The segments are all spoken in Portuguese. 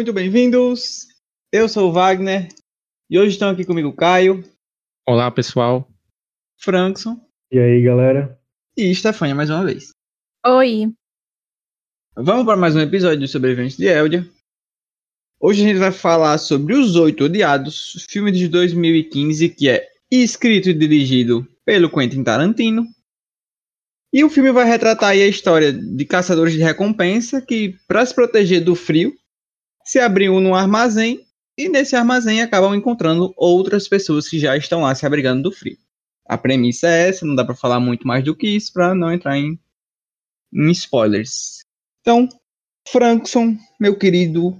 Muito bem-vindos. Eu sou o Wagner e hoje estão aqui comigo o Caio, Olá, pessoal. Frankson E aí, galera? e Stefania mais uma vez. Oi. Vamos para mais um episódio do Sobreviventes de Eldia. Hoje a gente vai falar sobre Os Oito Odiados, filme de 2015 que é escrito e dirigido pelo Quentin Tarantino. E o filme vai retratar aí a história de caçadores de recompensa que, para se proteger do frio, se abriam num armazém e nesse armazém acabam encontrando outras pessoas que já estão lá se abrigando do frio. A premissa é essa, não dá para falar muito mais do que isso para não entrar em, em spoilers. Então, Frankson, meu querido,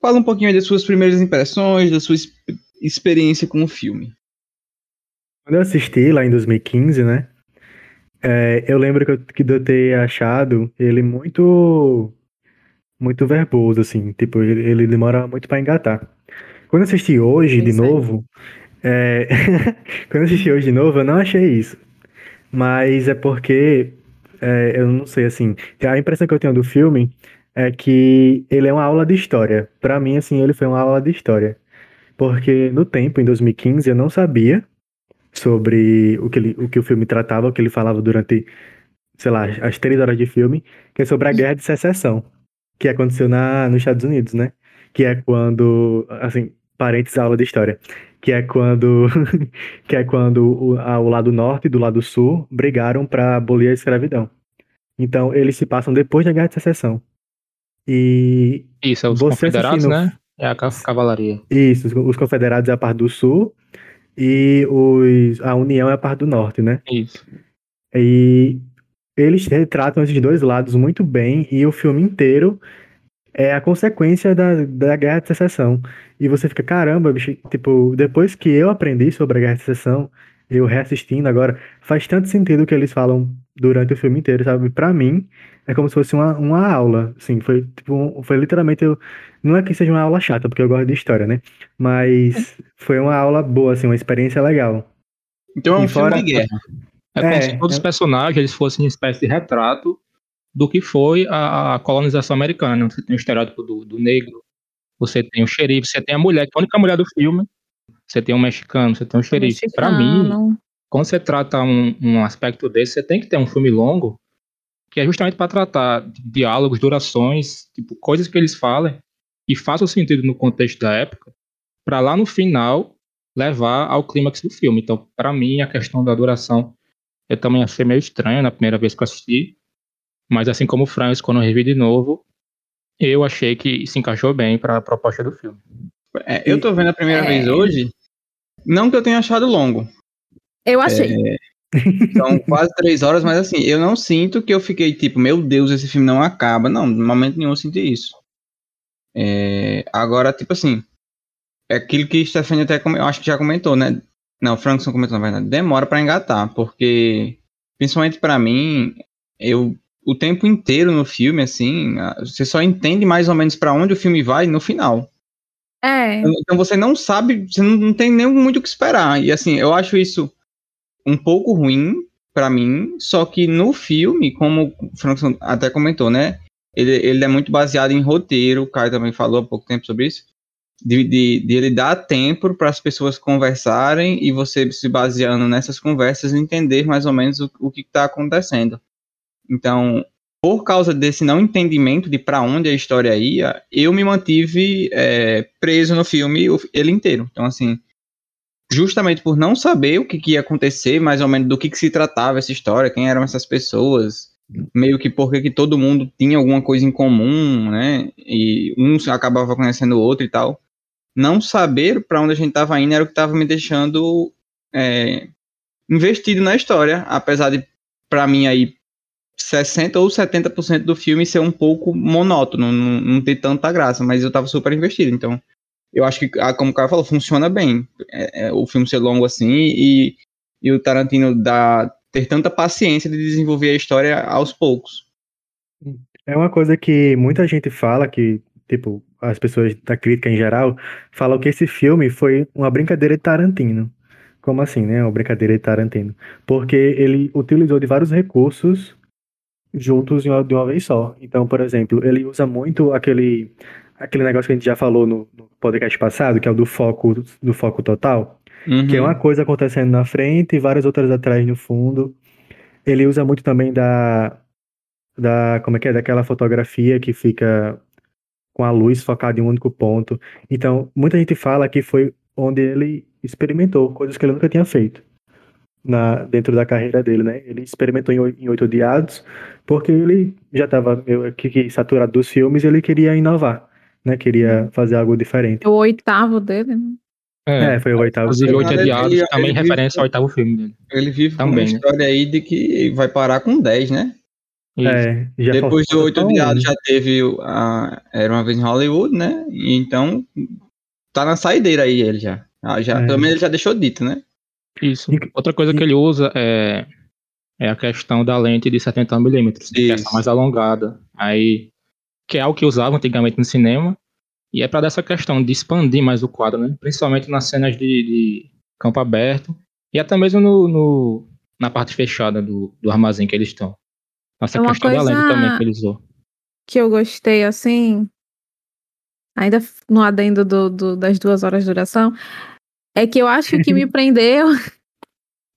fala um pouquinho das suas primeiras impressões, da sua exp- experiência com o filme. Quando eu assisti lá em 2015, né? é, eu lembro que eu, que eu ter achado ele muito. Muito verboso, assim. Tipo, ele, ele demora muito pra engatar. Quando eu assisti hoje de Isso aí. novo. é, quando eu assisti hoje de novo, eu não achei isso. Mas é porque. é, eu não sei, assim. A impressão que eu tenho do filme é que ele é uma aula de história. Pra mim, assim, ele foi uma aula de história. Porque no tempo, em 2015, eu não sabia sobre o que, ele, o que o filme tratava, o que ele falava durante, sei lá, as três horas de filme, que é sobre a Guerra de Secessão, que aconteceu na, nos Estados Unidos, né? Que é quando, assim, parênteses aula de história, que é quando, que é quando o, a- o lado norte e do lado sul brigaram para abolir a escravidão. Então, eles se passam depois da Guerra de Secessão. E Isso, é os confederados, assistindo- né? É a ca- cavalaria. Isso, os, os confederados é a parte do sul e os, a União é a parte do norte, né? Isso. E eles retratam esses dois lados muito bem e o filme inteiro é a consequência da, da Guerra de Secessão. E você fica, caramba, bicho, tipo, depois que eu aprendi sobre a Guerra de Secessão, eu reassistindo agora, faz tanto sentido o que eles falam durante o filme inteiro, sabe? Pra mim, é como se fosse uma, uma aula, assim, foi tipo, foi literalmente, eu, não é que seja uma aula chata, porque eu gosto de história, né? Mas foi uma aula boa, assim, uma experiência legal. Então é um E fora- filme de guerra. É como É, se todos é- os personagens eles fossem uma espécie de retrato do que foi a, a colonização americana. Você tem o estereótipo do, do negro, você tem o xerife, você tem a mulher, que é a única mulher do filme. Você tem um mexicano, você tem um xerife. Pra mim, quando você trata um, um aspecto desse, você tem que ter um filme longo, que é justamente para tratar de diálogos, durações, tipo, coisas que eles falem e façam sentido no contexto da época, para lá no final levar ao clímax do filme. Então, para mim, a questão da duração eu também achei meio estranha na primeira vez que eu assisti, mas assim como o Franz, quando eu revi de novo, eu achei que se encaixou bem para a proposta do filme. É, eu tô vendo a primeira É. vez hoje, não que eu tenha achado longo, Eu achei. são quase três horas, mas assim, eu não sinto que eu fiquei tipo, meu Deus, esse filme não acaba. Não, no momento nenhum eu senti isso. É, agora, tipo assim, é aquilo que Stephanie até eu acho que já comentou, né? Não, o Frankson comentou, na verdade. Demora pra engatar, porque, principalmente pra mim, eu o tempo inteiro no filme, assim, você só entende mais ou menos pra onde o filme vai no final. É. Então você não sabe, você não, não tem nem muito o que esperar. E assim, eu acho isso um pouco ruim pra mim, só que no filme, como o Frankson até comentou, né? Ele, ele é muito baseado em roteiro, o Caio também falou há pouco tempo sobre isso. De, de, de ele dar tempo para as pessoas conversarem e você se baseando nessas conversas entender mais ou menos o, o que está acontecendo. Então, por causa desse não entendimento de para onde a história ia, eu me mantive é, preso no filme ele inteiro. Então, assim, justamente por não saber o que, que ia acontecer, mais ou menos do que, que se tratava essa história, quem eram essas pessoas, meio que porque que todo mundo tinha alguma coisa em comum, né? E um acabava conhecendo o outro e tal. Não saber para onde a gente estava indo era o que estava me deixando é, investido na história, apesar de, para mim, aí 60 ou 70% do filme ser um pouco monótono, não, não ter tanta graça, mas eu tava super investido, então eu acho que, ah, como o cara falou, funciona bem é, é, o filme ser longo assim e, e o Tarantino dá, ter tanta paciência de desenvolver a história aos poucos. É uma coisa que muita gente fala, que, tipo, as pessoas da crítica em geral, falam que esse filme foi uma brincadeira de Tarantino. Como assim, né? Uma brincadeira de Tarantino. Porque ele utilizou de vários recursos juntos de uma, de uma vez só. Então, por exemplo, ele usa muito aquele aquele negócio que a gente já falou no, no podcast passado, que é o do foco, do foco total, Uhum. que é uma coisa acontecendo na frente e várias outras atrás no fundo. Ele usa muito também da, da, como é que é, daquela fotografia que fica com a luz focada em um único ponto. Então, muita gente fala que foi onde ele experimentou coisas que ele nunca tinha feito na, dentro da carreira dele, né? Ele experimentou em, em Oito Odiados porque ele já estava meio que, que saturado dos filmes e ele queria inovar, né? Queria fazer algo diferente. O oitavo dele, né? É, foi o oitavo. Inclusive, Ele- Oito ele- também ele- referência ao oitavo filme dele. Ele vive com uma Também, né? história aí de que vai parar com 10, né? Isso. É, já Depois do faltou Oito. Odiados já teve o- a Era Uma Vez em Hollywood, né? E então tá na saideira aí ele já. Ah, já É. Pelo menos ele já deixou dito, né? Isso. Outra coisa que ele usa é, é a questão da lente de 70mm, que é essa mais alongada. Aí, que é algo que usava antigamente no cinema. E é para dar essa questão de expandir mais o quadro, né? Principalmente nas cenas de, de campo aberto. E até mesmo no, no- na parte fechada do, do armazém que eles estão. Essa É uma coisa- também que ele usou. Que eu gostei, assim, ainda no adendo do, do- das duas horas de duração, é que eu acho que me prendeu.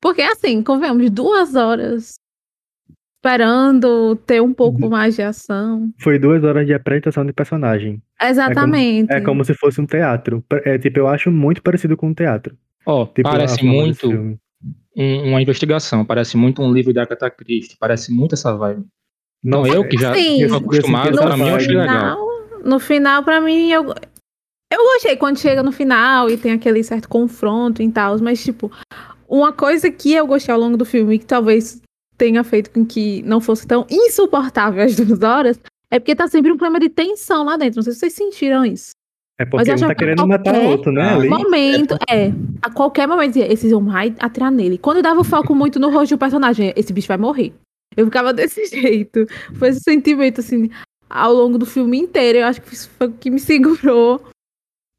Porque, assim, convenhamos, duas horas esperando ter um pouco Uhum. mais de ação. Foi duas horas de apresentação de personagem. Exatamente. É como se fosse um teatro. É tipo, eu acho muito parecido com um teatro. Ó, Tipo, parece muito filme. Um- uma investigação, parece muito um livro da Agatha Christie, parece muito essa vibe. Nossa, eu que já Sim. acostumado, senti mim eu achei legal. no final, pra mim, eu, eu gostei quando chega no final e tem aquele certo confronto e tal, mas, tipo, uma coisa que eu gostei ao longo do filme, que talvez tenha feito com que não fosse tão insuportável as duas horas, é porque tá sempre um clima de tensão lá dentro. Não sei se vocês sentiram isso. É porque eu um tá querendo matar o outro, né? Ali. Momento, é. A qualquer momento dizia, esses vão atirar nele. Quando eu dava foco muito no rosto do personagem, esse bicho vai morrer. Eu ficava desse jeito. Foi esse sentimento, assim, ao longo do filme inteiro. Eu acho que isso foi o que me segurou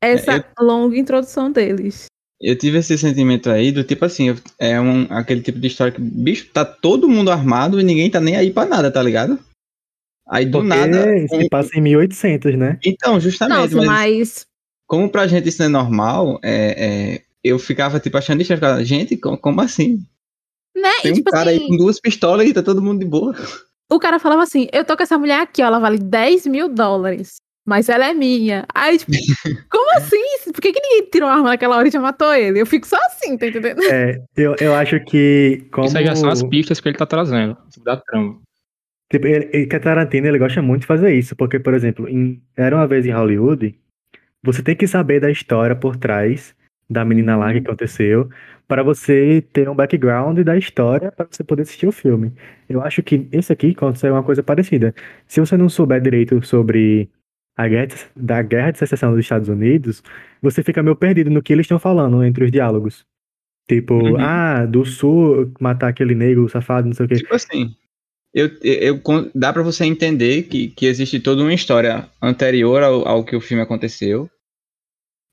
essa longa introdução deles. Eu tive esse sentimento aí do tipo assim, eu- é um, aquele tipo de história que, bicho, tá todo mundo armado e ninguém tá nem aí pra nada, tá ligado? Aí do Porque nada. se passa em 1800, né? Então, justamente, Nossa, mas, mas. como pra gente isso não é normal, é, é, eu ficava tipo achando estranho, ficava, gente, como, como assim? Né? Tem e, um tipo cara aí assim, com duas pistolas e tá todo mundo de boa. o cara falava assim: eu tô com essa mulher aqui, ó, ela vale 10 mil dólares. Mas ela é minha. Aí, tipo, como assim? Por que, que ninguém tirou a arma naquela hora e já matou ele? Eu fico só assim, tá entendendo? É, eu, eu acho que como... Isso aí já são as pistas que ele tá trazendo, da trama. Tipo, ele, ele, que a Tarantino, ele gosta muito de fazer isso, porque, por exemplo, em Era Uma Vez em Hollywood, você tem que saber da história por trás da menina lá que aconteceu, para você ter um background da história para você poder assistir o filme. Eu acho que esse aqui aconteceu uma coisa parecida. Se você não souber direito sobre a guerra, da guerra de secessão dos Estados Unidos, você fica meio perdido no que eles estão falando entre os diálogos. Tipo, Uhum. ah, do sul matar aquele negro safado, não sei o quê. Tipo assim, eu, eu, dá pra você entender que, que existe toda uma história anterior ao, ao que o filme aconteceu.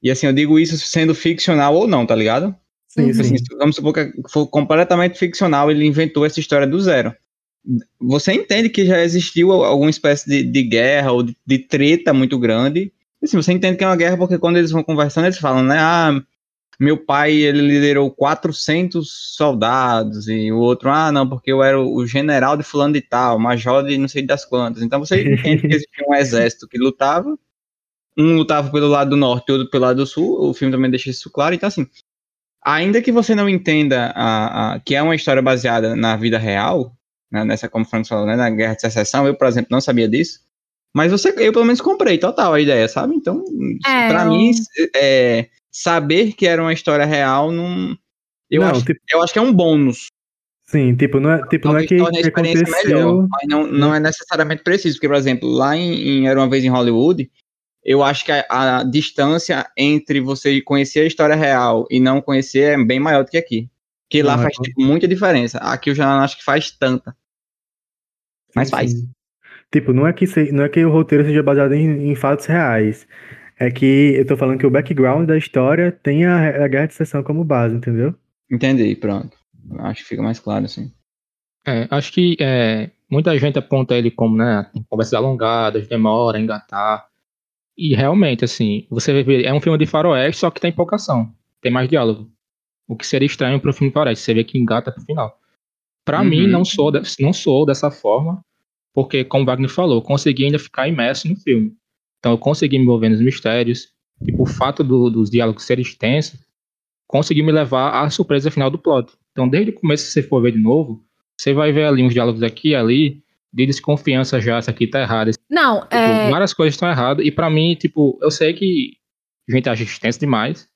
E assim, eu digo isso sendo ficcional ou não, tá ligado? Sim, Uhum. sim. Assim, vamos supor que for completamente ficcional, ele inventou essa história do zero. Você entende que já existiu alguma espécie de, de guerra ou de, de treta muito grande. Assim, você entende que é uma guerra porque quando eles vão conversando, eles falam, né? Ah, meu pai, ele liderou 400 soldados. E o outro, ah, não, porque eu era o general de fulano de tal, major de não sei das quantas. Então você entende que existia um exército que lutava. Um lutava pelo lado do norte, outro pelo lado do sul. O filme também deixa isso claro. Então, assim, ainda que você não entenda a, a- que é uma história baseada na vida real, né, nessa, como o Frank falou, né, na Guerra de Secessão, eu, por exemplo, não sabia disso, mas você, eu pelo menos comprei total a ideia, sabe? Então, É, pra eu- mim, é, saber que era uma história real, não, eu, Não, acho, tipo, eu acho que é um bônus. sim, tipo, não é, tipo, não é que, que melhor, aconteceu. mas não, não é necessariamente preciso, porque, por exemplo, lá em, em Era Uma Vez em Hollywood, eu acho que a, a distância entre você conhecer a história real e não conhecer é bem maior do que aqui. Porque lá é faz tipo, muita diferença. Aqui eu já não acho que faz tanta. Mas faz. Sim. Tipo, não é que, se- não é que o roteiro seja baseado em, em fatos reais. É que eu tô falando que o background da história tem a, a Guerra de Secessão como base, entendeu? Entendi, pronto. Acho que fica mais claro assim. É, acho que é, muita gente aponta ele como, né, conversas alongadas, demora a engatar. E realmente, assim, você vê, é um filme de faroeste, só que tem pouca ação. Tem mais diálogo. O que seria estranho para um filme de faroeste. Você vê que engata pro final. Para Uhum. mim, não sou, de- não sou dessa forma, porque, como o Wagner falou, consegui ainda ficar imerso no filme. Então, eu consegui me envolver nos mistérios. Tipo, o fato do- dos diálogos serem extensos conseguiu me levar à surpresa final do plot. Então, desde o começo, se você for ver de novo, você vai ver ali uns diálogos aqui e ali, de desconfiança já, isso aqui tá errado. Não, Tipo, é. várias coisas estão erradas. E pra mim, tipo, eu sei que a gente acha extenso demais,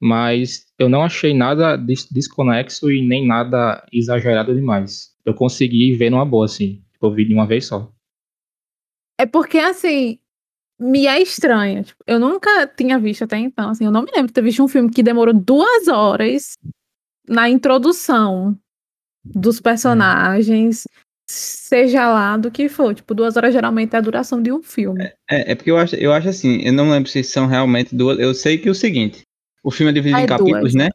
mas eu não achei nada des- desconexo e nem nada exagerado demais. Eu consegui ver numa boa, assim. Tipo, eu vi de uma vez só. É porque, assim, me é estranho. Tipo, eu nunca tinha visto até então. Assim, eu não me lembro de ter visto um filme que demorou duas horas na introdução dos personagens, seja lá do que for. Tipo, duas horas geralmente é a duração de um filme. É, é porque eu acho, eu acho assim, eu não lembro se são realmente duas. Eu sei que é o seguinte: o filme é dividido em é capítulos, duas. né?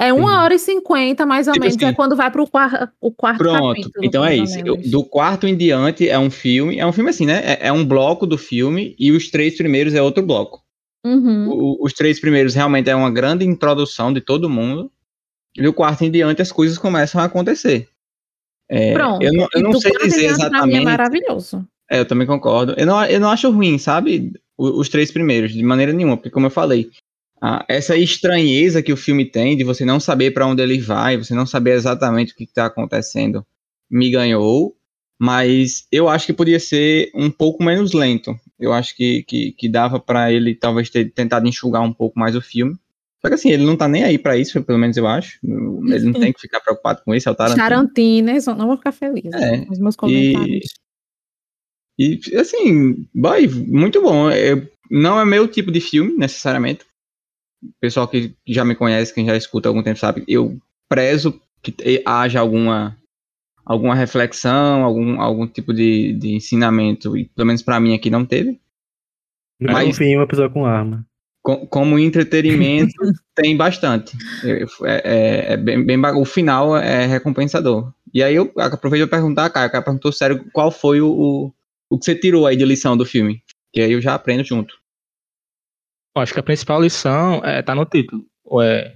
É uma hora e cinquenta, mais ou Tipo menos. assim, é quando vai pro quarto, o quarto Pronto, capítulo. então é isso. Eu- do quarto em diante é um filme. É um filme assim, né? É, é um bloco do filme e os três primeiros é outro bloco. Uhum. O- os três primeiros realmente é uma grande introdução de todo mundo. E do quarto em diante as coisas começam a acontecer. É, Pronto. eu não, eu não sei dizer é exatamente. maravilhoso. É, eu também concordo. Eu não, eu não acho ruim, sabe? O- Os, três primeiros, de maneira nenhuma, porque como eu falei, ah, essa estranheza que o filme tem de você não saber para onde ele vai, você não saber exatamente o que está acontecendo, me ganhou. Mas eu acho que podia ser um pouco menos lento. Eu acho que, que, que dava para ele talvez ter tentado enxugar um pouco mais o filme. Só que assim, ele não tá nem aí para isso, pelo menos eu acho. Ele não tem que ficar preocupado com isso, é o Tarantino. Charantinas, não vou ficar feliz É, com os meus comentários. E, assim, vai, muito bom. É, não é meu tipo de filme, necessariamente. Pessoal que já me conhece, quem já escuta há algum tempo, sabe, eu prezo que haja alguma, alguma reflexão, algum, algum tipo de, de ensinamento, e pelo menos pra mim aqui não teve. Nunca Mas- confio em uma pessoa com arma. Co- como entretenimento, tem bastante. É, é- é bem, bem o final é recompensador. E aí eu aproveito para perguntar, cara, o cara perguntou sério qual foi o, o, o que você tirou aí de lição do filme. Que aí eu já aprendo junto. Acho que a principal lição é, tá no título. É,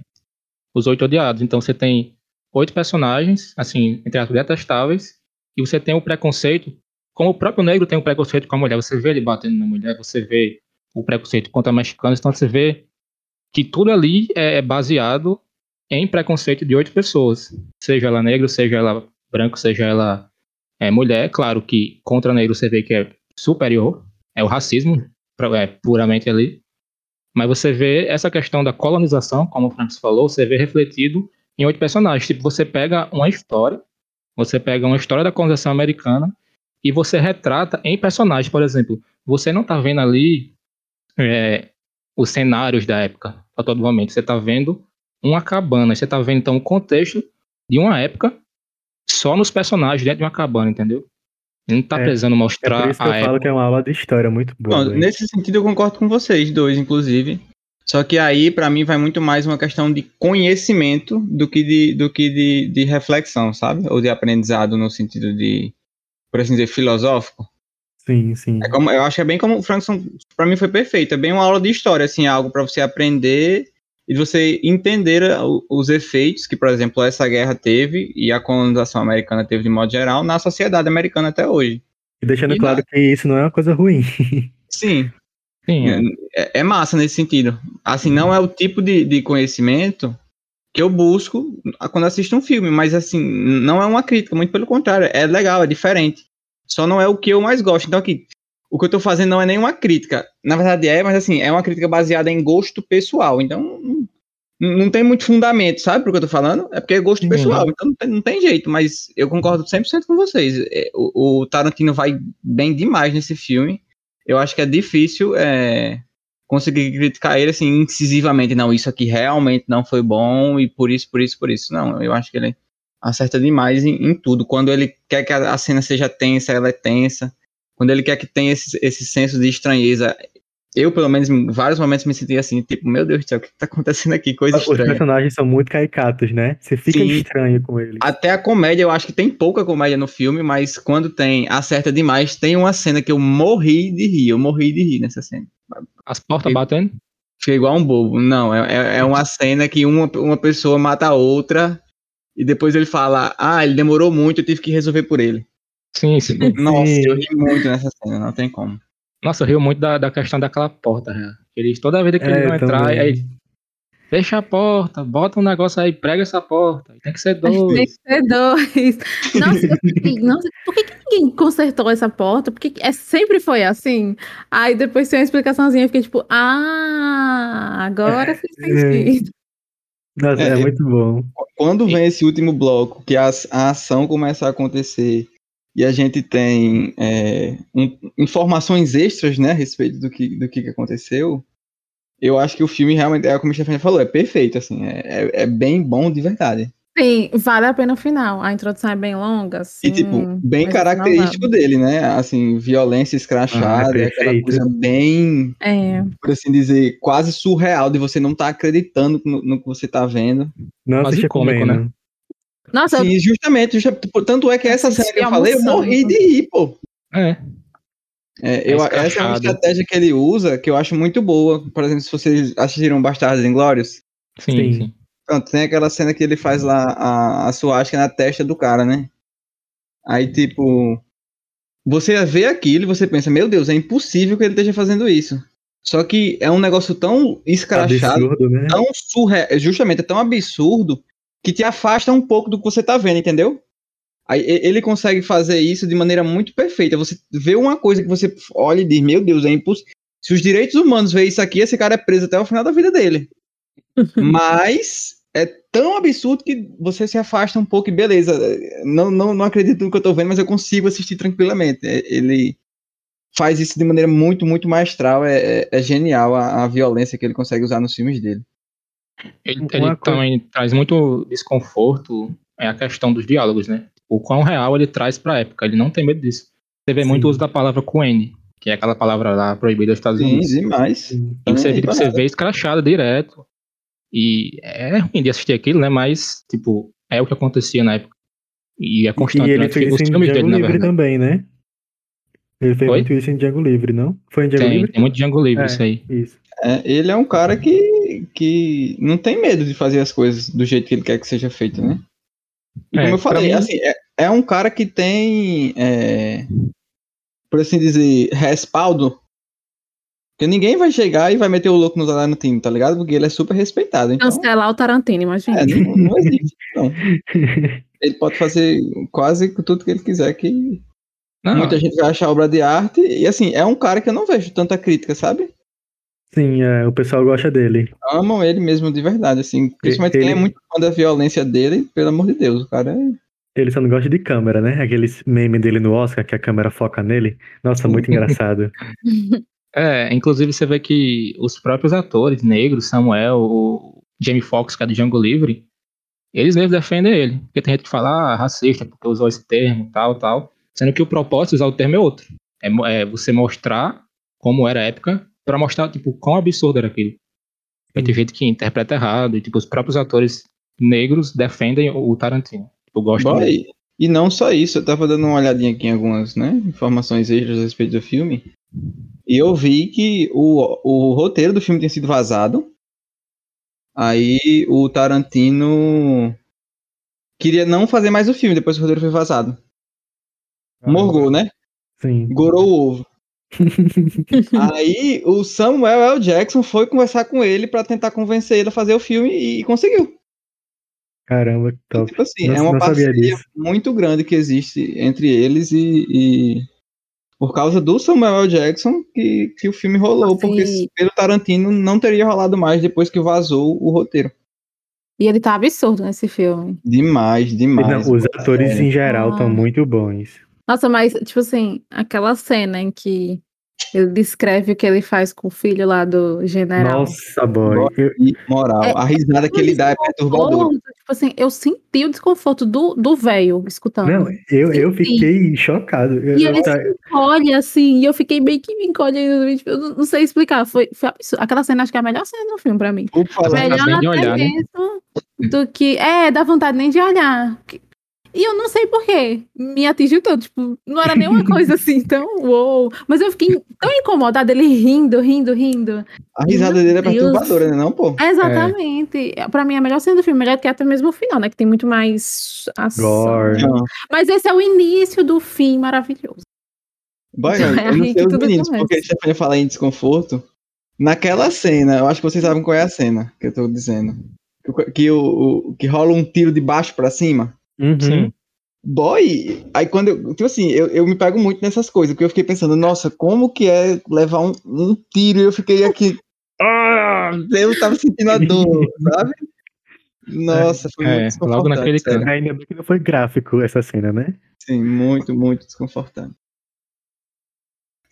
os oito odiados. Então você tem oito personagens, assim, entre aspas, detestáveis, e você tem o preconceito, como o próprio negro tem o preconceito com a mulher. Você vê ele batendo na mulher, você vê o preconceito contra mexicanos, então você vê que tudo ali é é baseado em preconceito de oito pessoas. Seja ela negra, seja ela branco, seja ela é, mulher. Claro que contra negro você vê que é superior, é o racismo, é, puramente ali. Mas você vê essa questão da colonização, como o Francis falou, você vê refletido em oito personagens. Tipo, você pega uma história, você pega uma história da colonização americana e você retrata em personagens. Por exemplo, você não tá vendo ali é, os cenários da época a todo momento. Você tá vendo uma cabana. Você tá vendo, então, o contexto de uma época só nos personagens dentro de uma cabana, entendeu? Ele não tá É, precisando É mostrar por isso que a eu falo época. que é uma aula de história muito boa. Bom, velho. nesse sentido eu concordo com vocês dois, inclusive. Só que aí, pra mim, vai muito mais uma questão de conhecimento do que de, do que de, de reflexão, sabe? Ou de aprendizado no sentido de, por assim dizer, filosófico. Sim, sim. É como, eu acho que é bem como o Frankson, pra mim foi perfeito. É bem uma aula de história, assim, algo pra você aprender e você entender o- os efeitos que, por exemplo, essa guerra teve e a colonização americana teve de modo geral na sociedade americana até hoje. E deixando E claro na- que isso não é uma coisa ruim. Sim, Sim, é. é, é massa nesse sentido. Assim, não é o tipo de, de conhecimento que eu busco quando assisto um filme, mas assim, não é uma crítica, muito pelo contrário, é legal, é diferente. Só não é o que eu mais gosto. Então aqui, o que eu tô fazendo não é nenhuma crítica. Na verdade é, mas assim, é uma crítica baseada em gosto pessoal. Então não, não tem muito fundamento, sabe, pro que eu tô falando? É porque é gosto Uhum. pessoal, então não tem, não tem jeito, mas eu concordo 100% com vocês. É, O, o Tarantino vai bem demais nesse filme. Eu acho que é difícil é, conseguir criticar ele assim incisivamente. Não, isso aqui realmente não foi bom e por isso, por isso, por isso. Não, eu acho que ele acerta demais em, em tudo. Quando ele quer que a, a cena seja tensa, ela é tensa. Quando ele quer que tenha esse, esse senso de estranheza. Eu, pelo menos, em vários momentos me senti assim, tipo, meu Deus do céu, o que tá acontecendo aqui? Coisa Os estranha. personagens são muito caricatos, né? Você fica Sim. estranho com eles. Até a comédia, eu acho que tem pouca comédia no filme, mas quando tem, acerta demais. Tem uma cena que eu morri de rir, eu morri de rir nessa cena. As portas batendo? Fica igual um bobo. Não, é, é- é uma cena que uma, uma pessoa mata a outra e depois ele fala: Ah, ele demorou muito, eu tive que resolver por ele. Sim, sim. Nossa, eu ri muito nessa cena, não tem como. Nossa, eu rio muito da, da questão daquela porta, né? Eles, toda vez que É, eles vão eu entrar, também. aí. Fecha a porta, bota um negócio aí, prega essa porta. Tem que ser Tem dois. que ser dois. Nossa, eu nossa, por que, que ninguém consertou essa porta? Porque é, sempre foi assim. Aí depois tem uma explicaçãozinha, eu fiquei tipo, ah, agora fez sentido. Nossa, é, É, muito bom. Quando vem esse último bloco, que a, a ação começa a acontecer e a gente tem é, um- informações extras, né, a respeito do que, do que aconteceu, eu acho que o filme realmente, é como a Stephanie falou, é perfeito, assim, é, é, é bem bom de verdade. Sim, vale a pena o final. A introdução é bem longa, assim, E, tipo, bem o característico dele, né? Assim, violência escrachada, Ah, é aquela coisa bem, vale. É, por assim dizer, quase surreal de você não estar acreditando no, no que você tá vendo. Não Quase cômico, comendo. né? Nossa, eu- Sim, justamente, justa- tanto é que essa cena que eu falei, eu morri de rir, pô. É. É, eu, essa é uma estratégia que ele usa que eu acho muito boa. Por exemplo, se vocês assistiram Bastardos Inglórios, Sim, Sim. sim. pronto, tem aquela cena que ele faz lá a, a suástica na testa do cara, né? Aí, tipo, você vê aquilo e você pensa, meu Deus, é impossível que ele esteja fazendo isso. Só que é um negócio tão escrachado, Absurdo, né? tão surreal, justamente, é tão absurdo que te afasta um pouco do que você tá vendo, entendeu? Aí ele consegue fazer isso de maneira muito perfeita. Você vê uma coisa que você olha e diz, meu Deus, é impossível. Se os direitos humanos verem isso aqui, esse cara é preso até o final da vida dele. Mas é tão absurdo que você se afasta um pouco e beleza. Não, não, não acredito no que eu tô vendo, mas eu consigo assistir tranquilamente. Ele faz isso de maneira muito, muito maestral. É, é- é genial a, a violência que ele consegue usar nos filmes dele. Ele, ele coisa- também traz muito desconforto, é a questão dos diálogos, né? O quão real ele traz pra época. Ele não tem medo disso. Você vê muito Sim. o uso da palavra Queen, que é aquela palavra lá proibida dos Estados Sim, Unidos. demais. Sim. E você, tipo, não você nada. vê escrachado direto. E é ruim de assistir aquilo, né? Mas, tipo, é o que acontecia na época. E é constante. E ele né? fez isso em dele, Django na Livre também, né? Ele fez Oi? muito isso em Django Livre, não? Foi em Django Tem, Livre? tem muito Django Livre É. isso aí. Isso. É, ele é um cara que, que não tem medo de fazer as coisas do jeito que ele quer que seja feito, né? E É, como eu pra falei, mim- assim, é, é um cara que tem, é, por assim dizer, respaldo. Porque ninguém vai chegar e vai meter o louco no Tarantino, tá ligado? Porque ele é super respeitado. Então, cancelar o Tarantino, imagina. é, não, não existe, não. Ele pode fazer quase tudo que ele quiser, que Não, muita gente vai achar obra de arte. E assim, é um cara que eu não vejo tanta crítica, sabe? Sim, é, o pessoal gosta dele. amam ele mesmo de verdade, assim. Principalmente quem é ele- muito fã da violência dele, pelo amor de Deus, o cara é. Ele só não gosta de câmera, né? Aqueles meme dele no Oscar, que a câmera foca nele. Nossa, muito engraçado. É, inclusive você vê que os próprios atores negros, Samuel, o Jamie Foxx, que é do Django Livre, eles mesmos defendem ele. Porque tem gente que fala, ah, racista, porque usou esse termo, tal, tal. Sendo que o propósito de usar o termo é outro. É, é você mostrar como era a época, pra mostrar, tipo, quão absurdo era aquilo. Aí tem gente que interpreta errado, e, tipo, os próprios atores negros defendem o Tarantino. Tipo, gostam dele. Boy. E não só isso, eu tava dando uma olhadinha aqui em algumas né, informações extras a respeito do filme. E eu vi que o, o roteiro do filme tem sido vazado. Aí o Tarantino queria não fazer mais o filme depois que o roteiro foi vazado. Morgou, né? Sim. Gorou o ovo. Aí o Samuel L. Jackson foi conversar com ele pra tentar convencer ele a fazer o filme e conseguiu. Caramba, que top. Tipo assim, Não- é uma parceria muito grande que existe entre eles e, e por causa do Samuel L. Jackson que, que o filme rolou, Sim. porque pelo Tarantino não teria rolado mais depois que vazou o roteiro. E ele tá absurdo nesse filme. Demais, demais. Não, os atores sério. em geral estão Ah. muito bons. Nossa, mas, tipo assim, aquela cena em que ele descreve o que ele faz com o filho lá do general. Nossa, boy. Eu- moral, É- a risada que ele dá é perturbadora. Tipo assim, eu senti o desconforto do do velho escutando. não, eu, eu Sim. fiquei chocado. Eu- E eu ele tá- se encolhe, assim, e eu fiquei meio que me encolhendo. Tipo, eu não, não sei explicar. Foi, foi absurdo. Aquela cena acho que é a melhor cena do filme pra mim. Mas- Melhor até olhar, né? mesmo do que. É, dá vontade nem de olhar. Que- E eu não sei porquê. Me atingiu tanto. Tipo, não era nenhuma coisa assim tão uou. Mas eu fiquei tão incomodada, ele rindo, rindo, rindo. A risada Meu dele é perturbadora, né? Não, pô. Exatamente. Pra mim, a melhor cena do filme, melhor que até mesmo o final, né? Que tem muito mais ação. Não. Mas esse é o início do fim maravilhoso. Não, é eu não sei os tudo meninos, começa. porque a Stefania fala em desconforto. Naquela cena, eu acho que vocês sabem qual é a cena que eu tô dizendo. Que, que, o, o- que rola um tiro de baixo pra cima. Uhum. Sim. Boy, aí quando eu. Tipo assim, eu, eu me pego muito nessas coisas, porque eu fiquei pensando, nossa, como que é levar um, um tiro? E eu fiquei aqui. Ah, eu tava sentindo a dor, sabe? Nossa, foi É, muito logo naquele canto. Ainda bem que não foi gráfico essa cena, né? Sim, muito, muito desconfortante.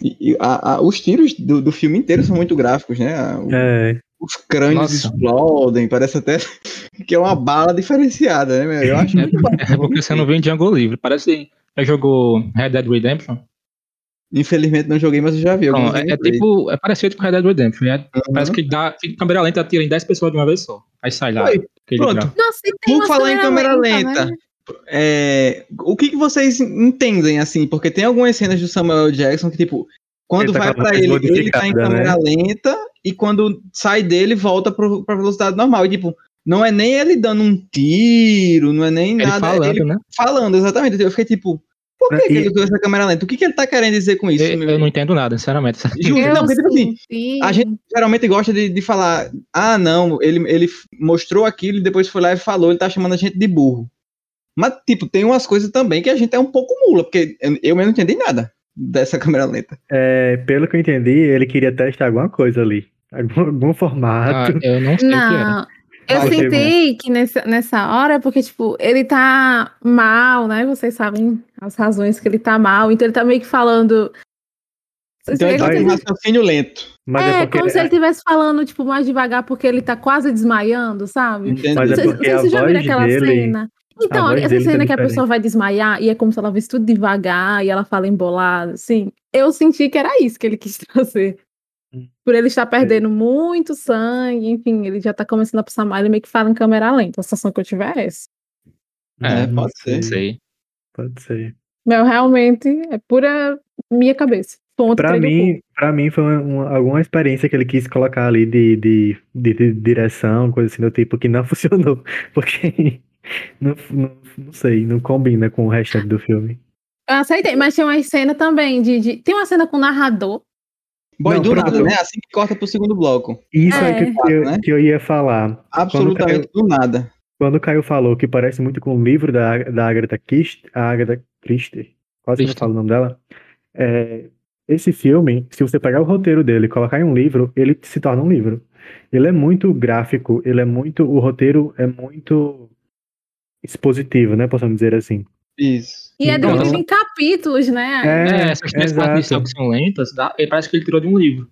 E, e a- a- os tiros do, do filme inteiro são muito gráficos, né? O- É. Os crânios Nossa. explodem, parece até que é uma bala diferenciada, né? meu? Eu acho muito É porque você não vê em Django Livre. Parece. Já jogou Red Dead Redemption? Infelizmente não joguei, mas eu já vi. Não, é, é tipo. É parecido com Red Dead Redemption. é- Uhum. Parece que dá. Fica em câmera lenta, atira em 10 pessoas de uma vez só. Aí sai lá. Oi, pronto. Nossa, uma falar em câmera lenta, lenta, né? é, o que, que vocês entendem, assim? Porque tem algumas cenas do Samuel Jackson que, tipo, quando Ele tá vai pra ele, ele tá em né? câmera lenta, e quando sai dele, volta pro, pra velocidade normal. E, tipo, não é nem ele dando um tiro, não é nem Ele nada. é falando, ele né? falando, exatamente. Eu fiquei tipo, por que, E- que ele usou essa câmera lenta? O que, que ele tá querendo dizer com isso? Eu, meu? eu não entendo nada, sinceramente. Juro, Eu não, porque, tipo assim, a gente geralmente gosta de, de falar, ah, não, ele, ele mostrou aquilo e depois foi lá e falou, ele tá chamando a gente de burro. Mas, tipo, tem umas coisas também que a gente é um pouco mula, porque eu, mesmo não entendi nada dessa câmera lenta. É, pelo que eu entendi, ele queria testar alguma coisa ali. Algum, algum Ah, formato. eu não sei o que era. Eu Vai, senti que nessa, nessa hora, porque, tipo, ele tá mal, né? Vocês sabem as razões que ele tá mal, então ele tá meio que falando. Então ele tá com um raciocínio lento. Mas é, é, porque, como se ele estivesse falando, tipo, mais devagar, porque ele tá quase desmaiando, sabe? Mas é Vocês- porque vocês já viram voz aquela dele- cena? Então, essa tá cena que a diferente. pessoa vai desmaiar e é como se ela visse tudo devagar e ela fala embolado, assim. Eu senti que era isso que ele quis trazer. Por ele estar perdendo muito sangue, enfim, ele já tá começando a passar mal, ele meio que fala em câmera lenta. A sensação que eu tiver é essa. É, Não pode ser. sei. Pode ser. Meu, realmente, é pura minha cabeça. Ponto Pra três do mim, pra mim foi uma- uma- alguma experiência que ele quis colocar ali de, de, de, de direção, coisa assim do tipo, que não funcionou. Porque não, não, não sei, não combina com o restante do filme. Eu aceitei, mas tem uma cena também de, de- Tem uma cena com o narrador. Boy, Não, do nada, né? Assim que corta pro segundo bloco. Isso é, É. que, eu, Né? que eu ia falar. Absolutamente do nada. Quando o Caio falou que parece muito com o livro da, da Agatha Christie, a Agatha Christie, quase que eu falo o nome dela, é, esse filme, se você pegar o roteiro dele e colocar em um livro, ele se torna um livro. Ele é muito gráfico, ele é muito, o roteiro é muito expositivo, né, possamos dizer assim. Isso. E é Então, dividido em capítulos, né? É, É, essas três partes que são lentas, dá- parece que ele tirou de um livro.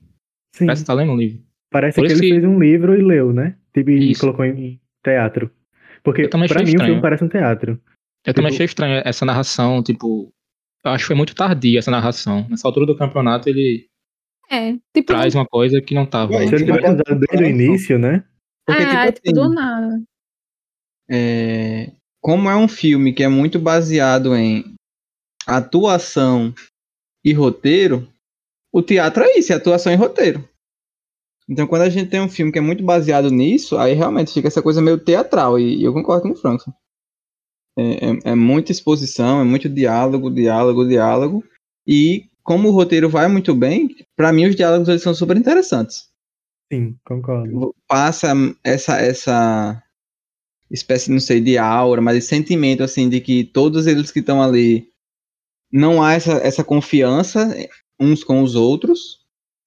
Sim, Parece que tá lendo um livro. parece por que ele que- fez um livro e leu, né? Tipo, e colocou em, teatro. Porque também pra mim o filme estranho. parece um teatro. Eu também Tipo- achei estranho essa narração, tipo. Eu acho que foi muito tardia essa narração. Nessa altura do campeonato, ele É. Tipo, traz uma coisa que não tava. Ué, Se ele tivesse usado desde o início, né? Porque, é, tipo é, tipo, assim, do nada. é, como é um filme que é muito baseado em atuação e roteiro, o teatro é isso, é atuação e roteiro. Então, quando a gente tem um filme que é muito baseado nisso, aí realmente fica essa coisa meio teatral, e, e eu concordo com o Frankson. É, é, é muita exposição, é muito diálogo, diálogo, diálogo, e como o roteiro vai muito bem, pra mim os diálogos eles são super interessantes Sim, concordo. passa essa essa espécie, não sei, de aura, mas de sentimento assim de que todos eles que estão ali não há essa, essa confiança uns com os outros,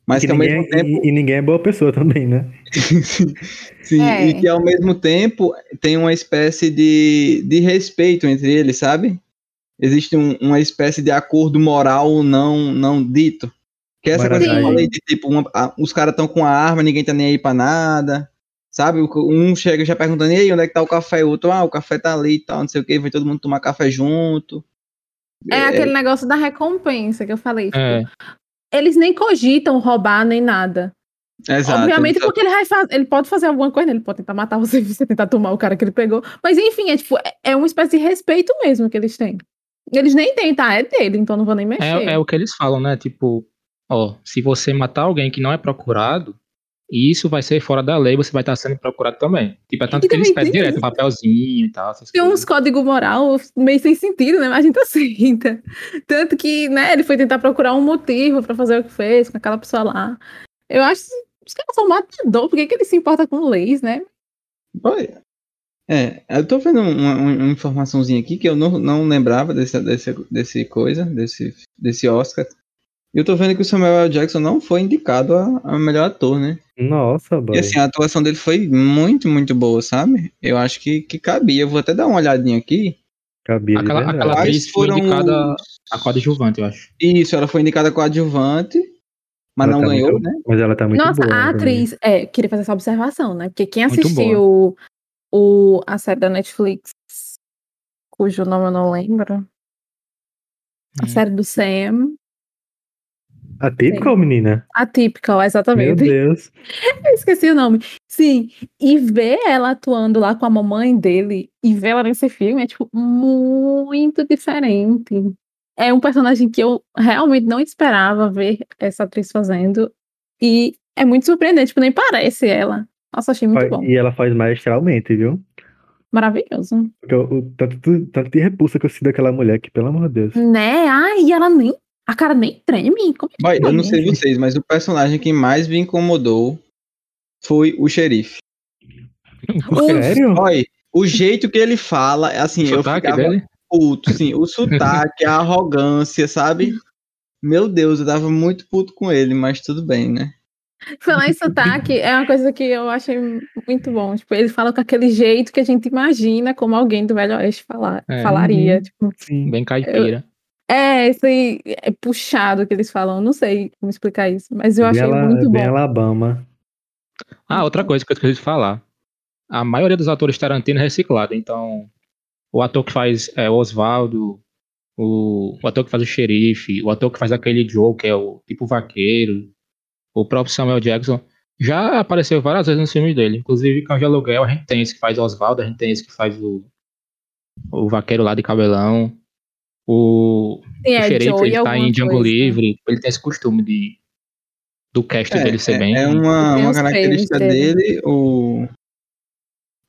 mas E que ao ninguém, mesmo tempo e, e ninguém é boa pessoa também, né? sim, É. e que ao mesmo tempo tem uma espécie de, de respeito entre eles, sabe? Existe um- uma espécie de acordo moral não não dito. Que é essa coisa que eu Maravilha. falei de tipo, uma- a- os caras estão com a arma, ninguém tá nem aí pra nada. Sabe? Um chega já perguntando, e aí, onde é que tá o café? O outro, ah, o café tá ali e tal, não sei o que, vai todo mundo tomar café junto. É, aquele negócio da recompensa que eu falei. Tipo, É, Eles nem cogitam roubar nem nada. Exato. Obviamente, só- porque ele vai fazer, ele pode fazer alguma coisa, né? ele pode tentar matar você, você tentar tomar o cara que ele pegou. Mas enfim, é tipo, é- é uma espécie de respeito mesmo que eles têm. Eles nem têm, tá? É dele, então não vou nem mexer. É, é o que eles falam, né? Tipo, ó, se você matar alguém que não é procurado, isso vai ser fora da lei, você vai estar sendo procurado também. Tipo, é tanto E que eles pedem direto um papelzinho e tal. essas Tem uns coisas. códigos moral meio sem sentido, né? Mas a gente aceita. Tanto que, né, ele foi tentar procurar um motivo pra fazer o que fez com aquela pessoa lá. Eu acho que os caras são matador, por que, que ele se importa com leis, né? Olha, É, eu tô vendo uma, uma- uma informaçãozinha aqui que eu não, não lembrava desse, desse, desse coisa, desse, desse Oscar. E eu tô vendo que o Samuel L. Jackson não foi indicado a, a melhor ator, né? Nossa, boy. E assim, a atuação dele foi muito, muito boa, sabe? Eu acho que, que cabia. Eu vou até dar uma olhadinha aqui. Cabia Aquela, aquela atriz foi foram indicada os- a coadjuvante, eu acho. Isso, ela foi indicada coadjuvante, mas Ela não tá ganhou, muito- né? Mas ela tá muito Nossa, boa. a também. atriz. É, queria fazer essa observação, né? Porque quem assistiu o, a série da Netflix, cujo nome eu não lembro, a Hum. série do Sam, Atípica, menina? Atypical, Meu exatamente. Deus. Eu esqueci o nome. Sim, e ver ela atuando lá com a mamãe dele e ver ela nesse filme é, tipo, muito diferente. É um personagem que eu realmente não esperava ver essa atriz fazendo. E é muito surpreendente, tipo, nem parece ela. Nossa, achei muito bom. E ela faz maestralmente, viu? Maravilhoso. Porque o, tanto, tanto de repulsa que eu sinto daquela mulher que, pelo amor de Deus. Né? Ai, e ela nem. A cara nem treme. Como é que Vai, eu não sei vocês, mas o personagem que mais me incomodou foi o xerife. O- Sério? Olha, o jeito que ele fala, assim, O eu ficava dele? puto, sim, o sotaque, a arrogância, sabe? Meu Deus, eu tava muito puto com ele, mas tudo bem, né? Falar em sotaque é uma coisa que eu achei muito bom. Tipo, ele fala com aquele jeito que a gente imagina como alguém do Velho Oeste falar, É. falaria. Uhum. Tipo, Sim. Bem caipira. É, esse aí é puxado que eles falam. Não sei como explicar isso, mas eu achei bem, Ala- muito bem bom. Alabama. Ah, outra coisa que eu esqueci de falar. A maioria dos atores Tarantino é reciclado, então o ator que faz é, o Oswaldo, o, o ator que faz o xerife, o ator que faz aquele Joe, que é o tipo vaqueiro, o próprio Samuel Jackson, já apareceu várias vezes nos filmes dele. Inclusive, Cão de Aluguel, a gente tem esse que faz o Oswaldo, a gente tem esse que faz o, o vaqueiro lá de cabelão. O, Sim, o é xerife, ele tá em Django coisa. Livre, ele tem esse costume de do cast dele ser é, bem... é uma, uma característica dele. O,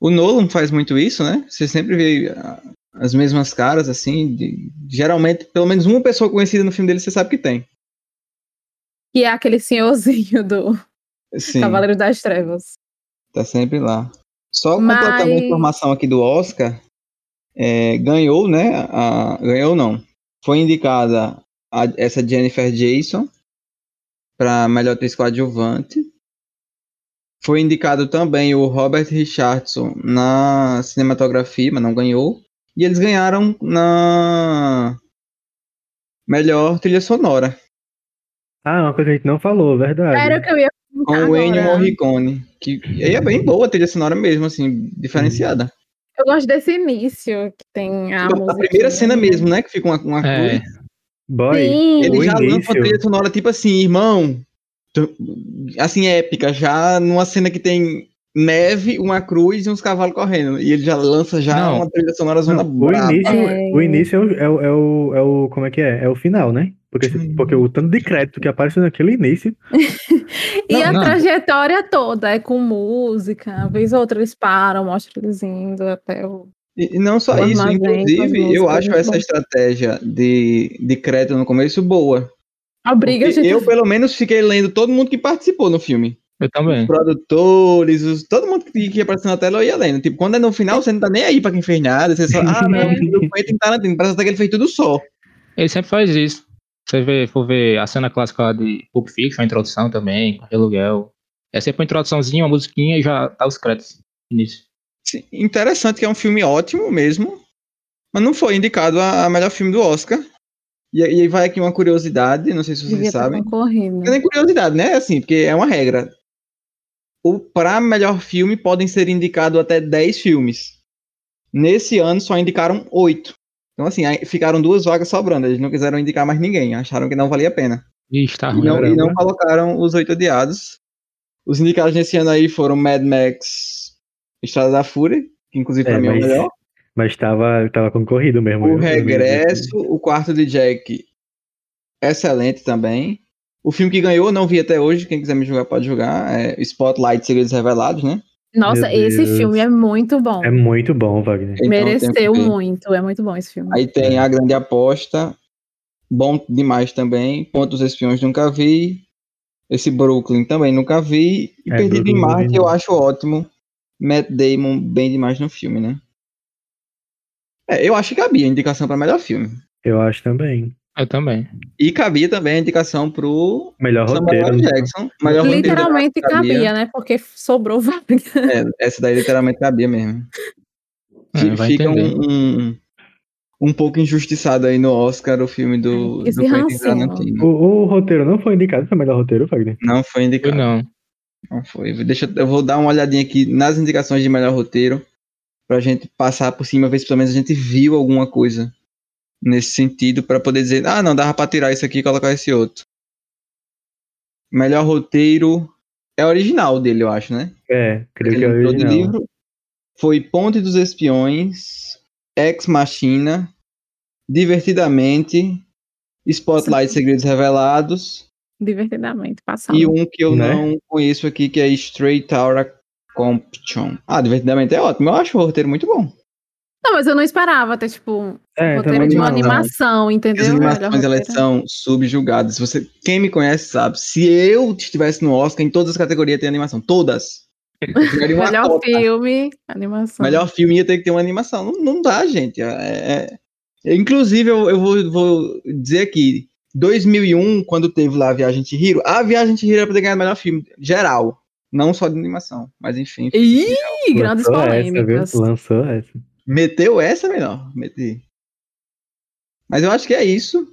o Nolan faz muito isso, né? Você sempre vê ah, as mesmas caras, assim. de- geralmente, pelo menos uma pessoa conhecida no filme dele, você sabe que tem. Que é aquele senhorzinho do Sim, Cavaleiro das Trevas. tá sempre lá. Só Mas- completando a informação aqui do Oscar, é, ganhou, né? a- ganhou não. Foi indicada a- essa Jennifer Jason para melhor atriz coadjuvante. Foi indicado também o Robert Richardson na cinematografia, mas não ganhou. E eles ganharam na melhor trilha sonora Ah, uma coisa que a gente não falou, verdade. Era o que eu ia com perguntar o Ennio. Morricone, que é bem boa a trilha sonora mesmo, assim, diferenciada. Eu gosto desse início que tem a a música. primeira cena mesmo, né, que fica uma, uma É. cruz. Boy, Sim. Ele o já lança uma início- trilha sonora tipo assim, irmão, assim, épica, já numa cena que tem neve, uma cruz e uns cavalos correndo. E ele já lança já Não. uma trilha sonora zona Não, o início, É. o início é o, é, o, é, o, é o- Como é que é? É o final, né? Porque, porque o tanto de crédito que aparece naquele início. E Não, a não. trajetória toda é com música. Uma vez ou outra eles param, mostram eles indo até o. E e não só O isso, inclusive, eu acho essa bom. estratégia de, de crédito no começo boa. A briga, Porque gente. eu, pelo menos, fiquei lendo todo mundo que participou no filme. Eu também. Os produtores, os- todo mundo que, que apareceu na tela eu ia lendo. Tipo, quando é no final, você não tá nem aí pra quem fez nada. Você só, ah, não, É. do Quentin Tarantino. Parece até que ele fez tudo só. Ele sempre faz isso. Você vê, for ver a cena clássica lá de Pulp Fiction, a introdução também, com aluguel. É sempre uma introduçãozinha, uma musiquinha e já tá os créditos. Início. Sim, interessante que é um filme ótimo mesmo, mas não foi indicado a, a melhor filme do Oscar. E, aí vai aqui uma curiosidade, não sei se vocês Devia sabem. Não é nem curiosidade, né? Assim, porque é uma regra. O para melhor filme podem ser indicados até 10 filmes. Nesse ano só indicaram 8. Então, assim, aí ficaram duas vagas sobrando. Eles não quiseram indicar mais ninguém. Acharam que não valia a pena. Tá E ruim. não, e não colocaram os oito odiados. Os indicados nesse ano aí foram Mad Max Estrada da Fúria, que inclusive pra É, mim é o mas- melhor. Mas tava, tava concorrido mesmo. O Regresso, o quarto de Jack, excelente também. O filme que ganhou, não vi até hoje, quem quiser me julgar pode julgar, é Spotlight Segredos Revelados, né? Nossa, Meu esse Deus. filme é muito bom. É muito bom, Wagner. Então, Mereceu muito, é muito bom esse filme. Aí tem A Grande Aposta, bom demais também. Ponto dos Espiões nunca vi. Esse Brooklyn também nunca vi. E É, Perdido em Marte eu acho ótimo. Matt Damon bem demais no filme, né? É, eu acho que cabia a indicação para melhor filme. Eu acho também. Eu também. E cabia também a indicação pro Melhor Samuel roteiro. né? Jackson. Melhor roteiro, Literalmente eu acho que cabia, né? Porque sobrou vaga. É, essa daí literalmente cabia mesmo. É, Fica um, um, um pouco injustiçado aí no Oscar o filme do, Esse do Quentin. Tarantino. O, o roteiro não foi indicado para melhor roteiro, Wagner? Não foi Eu indicado. não. Não foi. Deixa, eu- eu vou dar uma olhadinha aqui nas indicações de melhor roteiro pra gente passar por cima, ver se pelo menos a gente viu alguma coisa nesse sentido pra poder dizer, ah, não, dava pra tirar isso aqui e colocar esse outro. Melhor roteiro é original dele, eu acho, né? É, creio que Ele é entrou de original. livro. Foi Ponte dos Espiões, Ex Machina, Divertidamente, Spotlight Segredos Revelados Divertidamente, passando. e um que eu Né? não conheço aqui, que é Straight Outta Compton. Ah, Divertidamente é ótimo. Eu acho o roteiro muito bom. Não, mas eu não esperava ter, tipo, É, roteiro também de uma não. animação, entendeu? As animações elas roteiro. são subjugadas. Você, quem me conhece sabe. Se eu estivesse no Oscar, em todas as categorias tem animação. Todas. Melhor cota. filme, animação. Melhor filme ia ter que ter uma animação. Não, não dá, gente. É, é- Inclusive, eu, eu vou, vou dizer aqui: 2001, quando teve lá a Viagem de Hiro, a Viagem de Hiro era pra ter ganhado melhor filme geral. Não só de animação, mas enfim. Ih, grandes Lançou essa, viu? polêmicas. Lançou essa. Meteu essa melhor. Meti. Mas eu acho que é isso.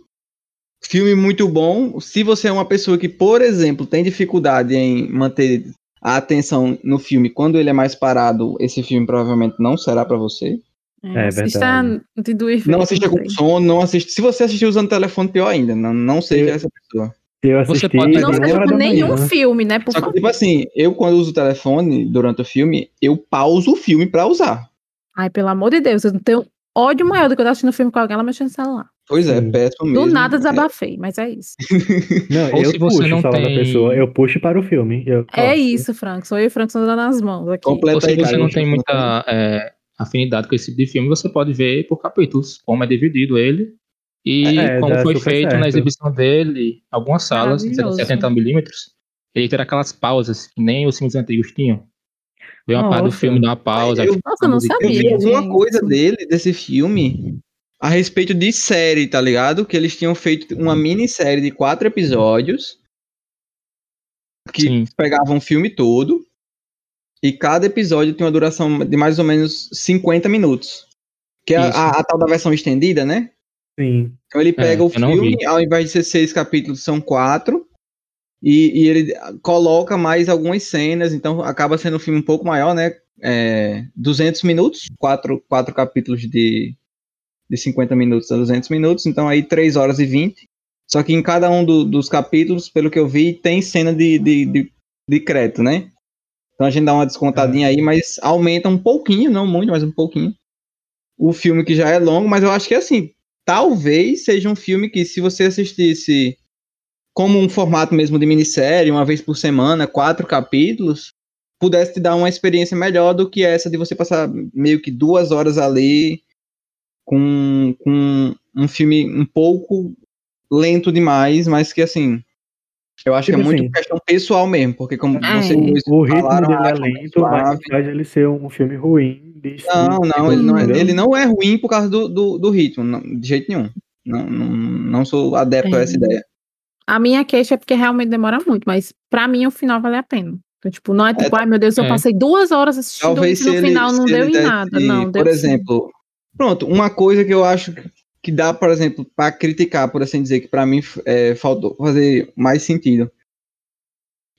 Filme muito bom. Se você é uma pessoa que, por exemplo, tem dificuldade em manter a atenção no filme quando ele é mais parado, esse filme provavelmente não será pra você. É assista verdade. de duas. Não assista com sono, não assiste. Se você assistir usando telefone, pior ainda. Não, não seja Eu- essa pessoa. Eu Você assisti pode- de Não seja com nenhum manhã. filme, né? Por Só que, tipo assim, eu quando uso o telefone durante o filme, eu pauso o filme pra usar. Ai, pelo amor de Deus, eu não tenho ódio maior do que eu tô assistindo filme com alguém ela mexendo no celular. Pois é, Sim. péssimo mesmo. Do nada É, desabafei, mas é isso. Não, Ou eu se você puxo não o celular tem- pessoa, eu puxo para o filme. Eu, É isso, Frank. Sou eu e o Frank dando nas mãos aqui. Completa Ou se aí, você não tem muita é, afinidade com esse tipo de filme, você pode ver por capítulos, como é dividido ele. E É, como dá foi feito certo. na exibição dele, algumas salas, de Maravilhoso. 70mm, ele ter aquelas pausas que nem os filmes antigos tinham. Vê uma parte do Nossa. filme, dá uma pausa. Eu- Nossa, eu não fica a Eu vi Sabia, alguma gente. coisa dele, desse filme, a respeito de série, tá ligado? Que eles tinham feito uma minissérie de quatro episódios que Sim. pegavam o filme todo e cada episódio tinha uma duração de mais ou menos 50 minutos. Que é a, a- a tal da versão estendida, né? Sim. Então ele pega o eu não filme, ao invés de ser seis capítulos, são quatro. E, e ele coloca mais algumas cenas, então acaba sendo um filme um pouco maior, né? É, 200 minutos, quatro, quatro capítulos de, de 50 minutos a 200 minutos, então aí 3 horas e 20. Só que em cada um do- dos capítulos, pelo que eu vi, tem cena de, de, de, de crédito, né? Então a gente dá uma descontadinha aí, mas aumenta um pouquinho, não muito, mas um pouquinho. O filme que já é longo, mas eu acho que assim, talvez seja um filme que se você assistisse como um formato mesmo de minissérie, uma vez por semana, quatro capítulos, pudesse te dar uma experiência melhor do que essa de você passar meio que duas horas ali com, com um filme um pouco lento demais, mas que assim, eu acho que Tipo é muito assim, questão pessoal mesmo, porque como É. vocês dois O ritmo falaram, dele é lento, mas suave. faz ele ser um filme ruim. Não, não, ele não, é, ele não é ruim por causa do, do, do ritmo, não, de jeito nenhum. Não, não, não sou adepto a essa É. ideia. A minha queixa é porque realmente demora muito, mas pra mim o final vale a pena. Então, tipo, não é tipo, ai meu Deus, eu é. passei duas horas assistindo Talvez isso e no ele, final não deu em nada. Não, deu por sim. exemplo, pronto, uma coisa que eu acho que dá, por exemplo, para criticar, por assim dizer, que para mim é, faltou fazer mais sentido.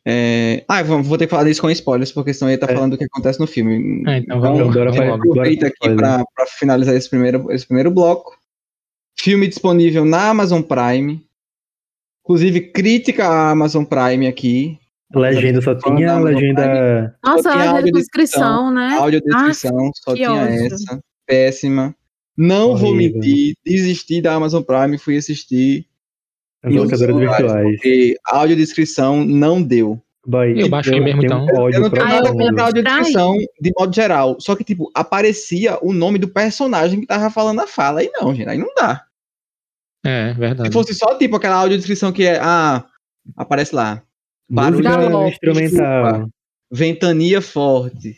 É... Ah, vou, vou ter que falar disso com spoilers, porque senão eu ia estar É. falando do que acontece no filme. É, então Então, vamos, Dora vamos vai- aproveita aqui para finalizar esse primeiro, esse primeiro bloco. Filme disponível na Amazon Prime. Inclusive, crítica à Amazon Prime aqui. Legenda só tinha legenda. Nossa, tinha audiodescrição, descrição, né? Audiodescrição, só que tinha ódio. essa. Péssima. Não vou Horrível. mentir, desisti da Amazon Prime, fui assistir As locadoras lugares, virtuais. porque a audiodescrição não deu. Boy, Eu baixei mesmo, tenho então. ódio Eu não tenho Ah, nada eu contra a audiodescrição de modo geral. Só que, tipo, aparecia o nome do personagem que tava falando a fala. Aí não, gente, aí não dá. É, verdade. Se fosse só, tipo, aquela audiodescrição que é. Ah, aparece lá. Barulho Música Galope, instrumental. Ventania forte.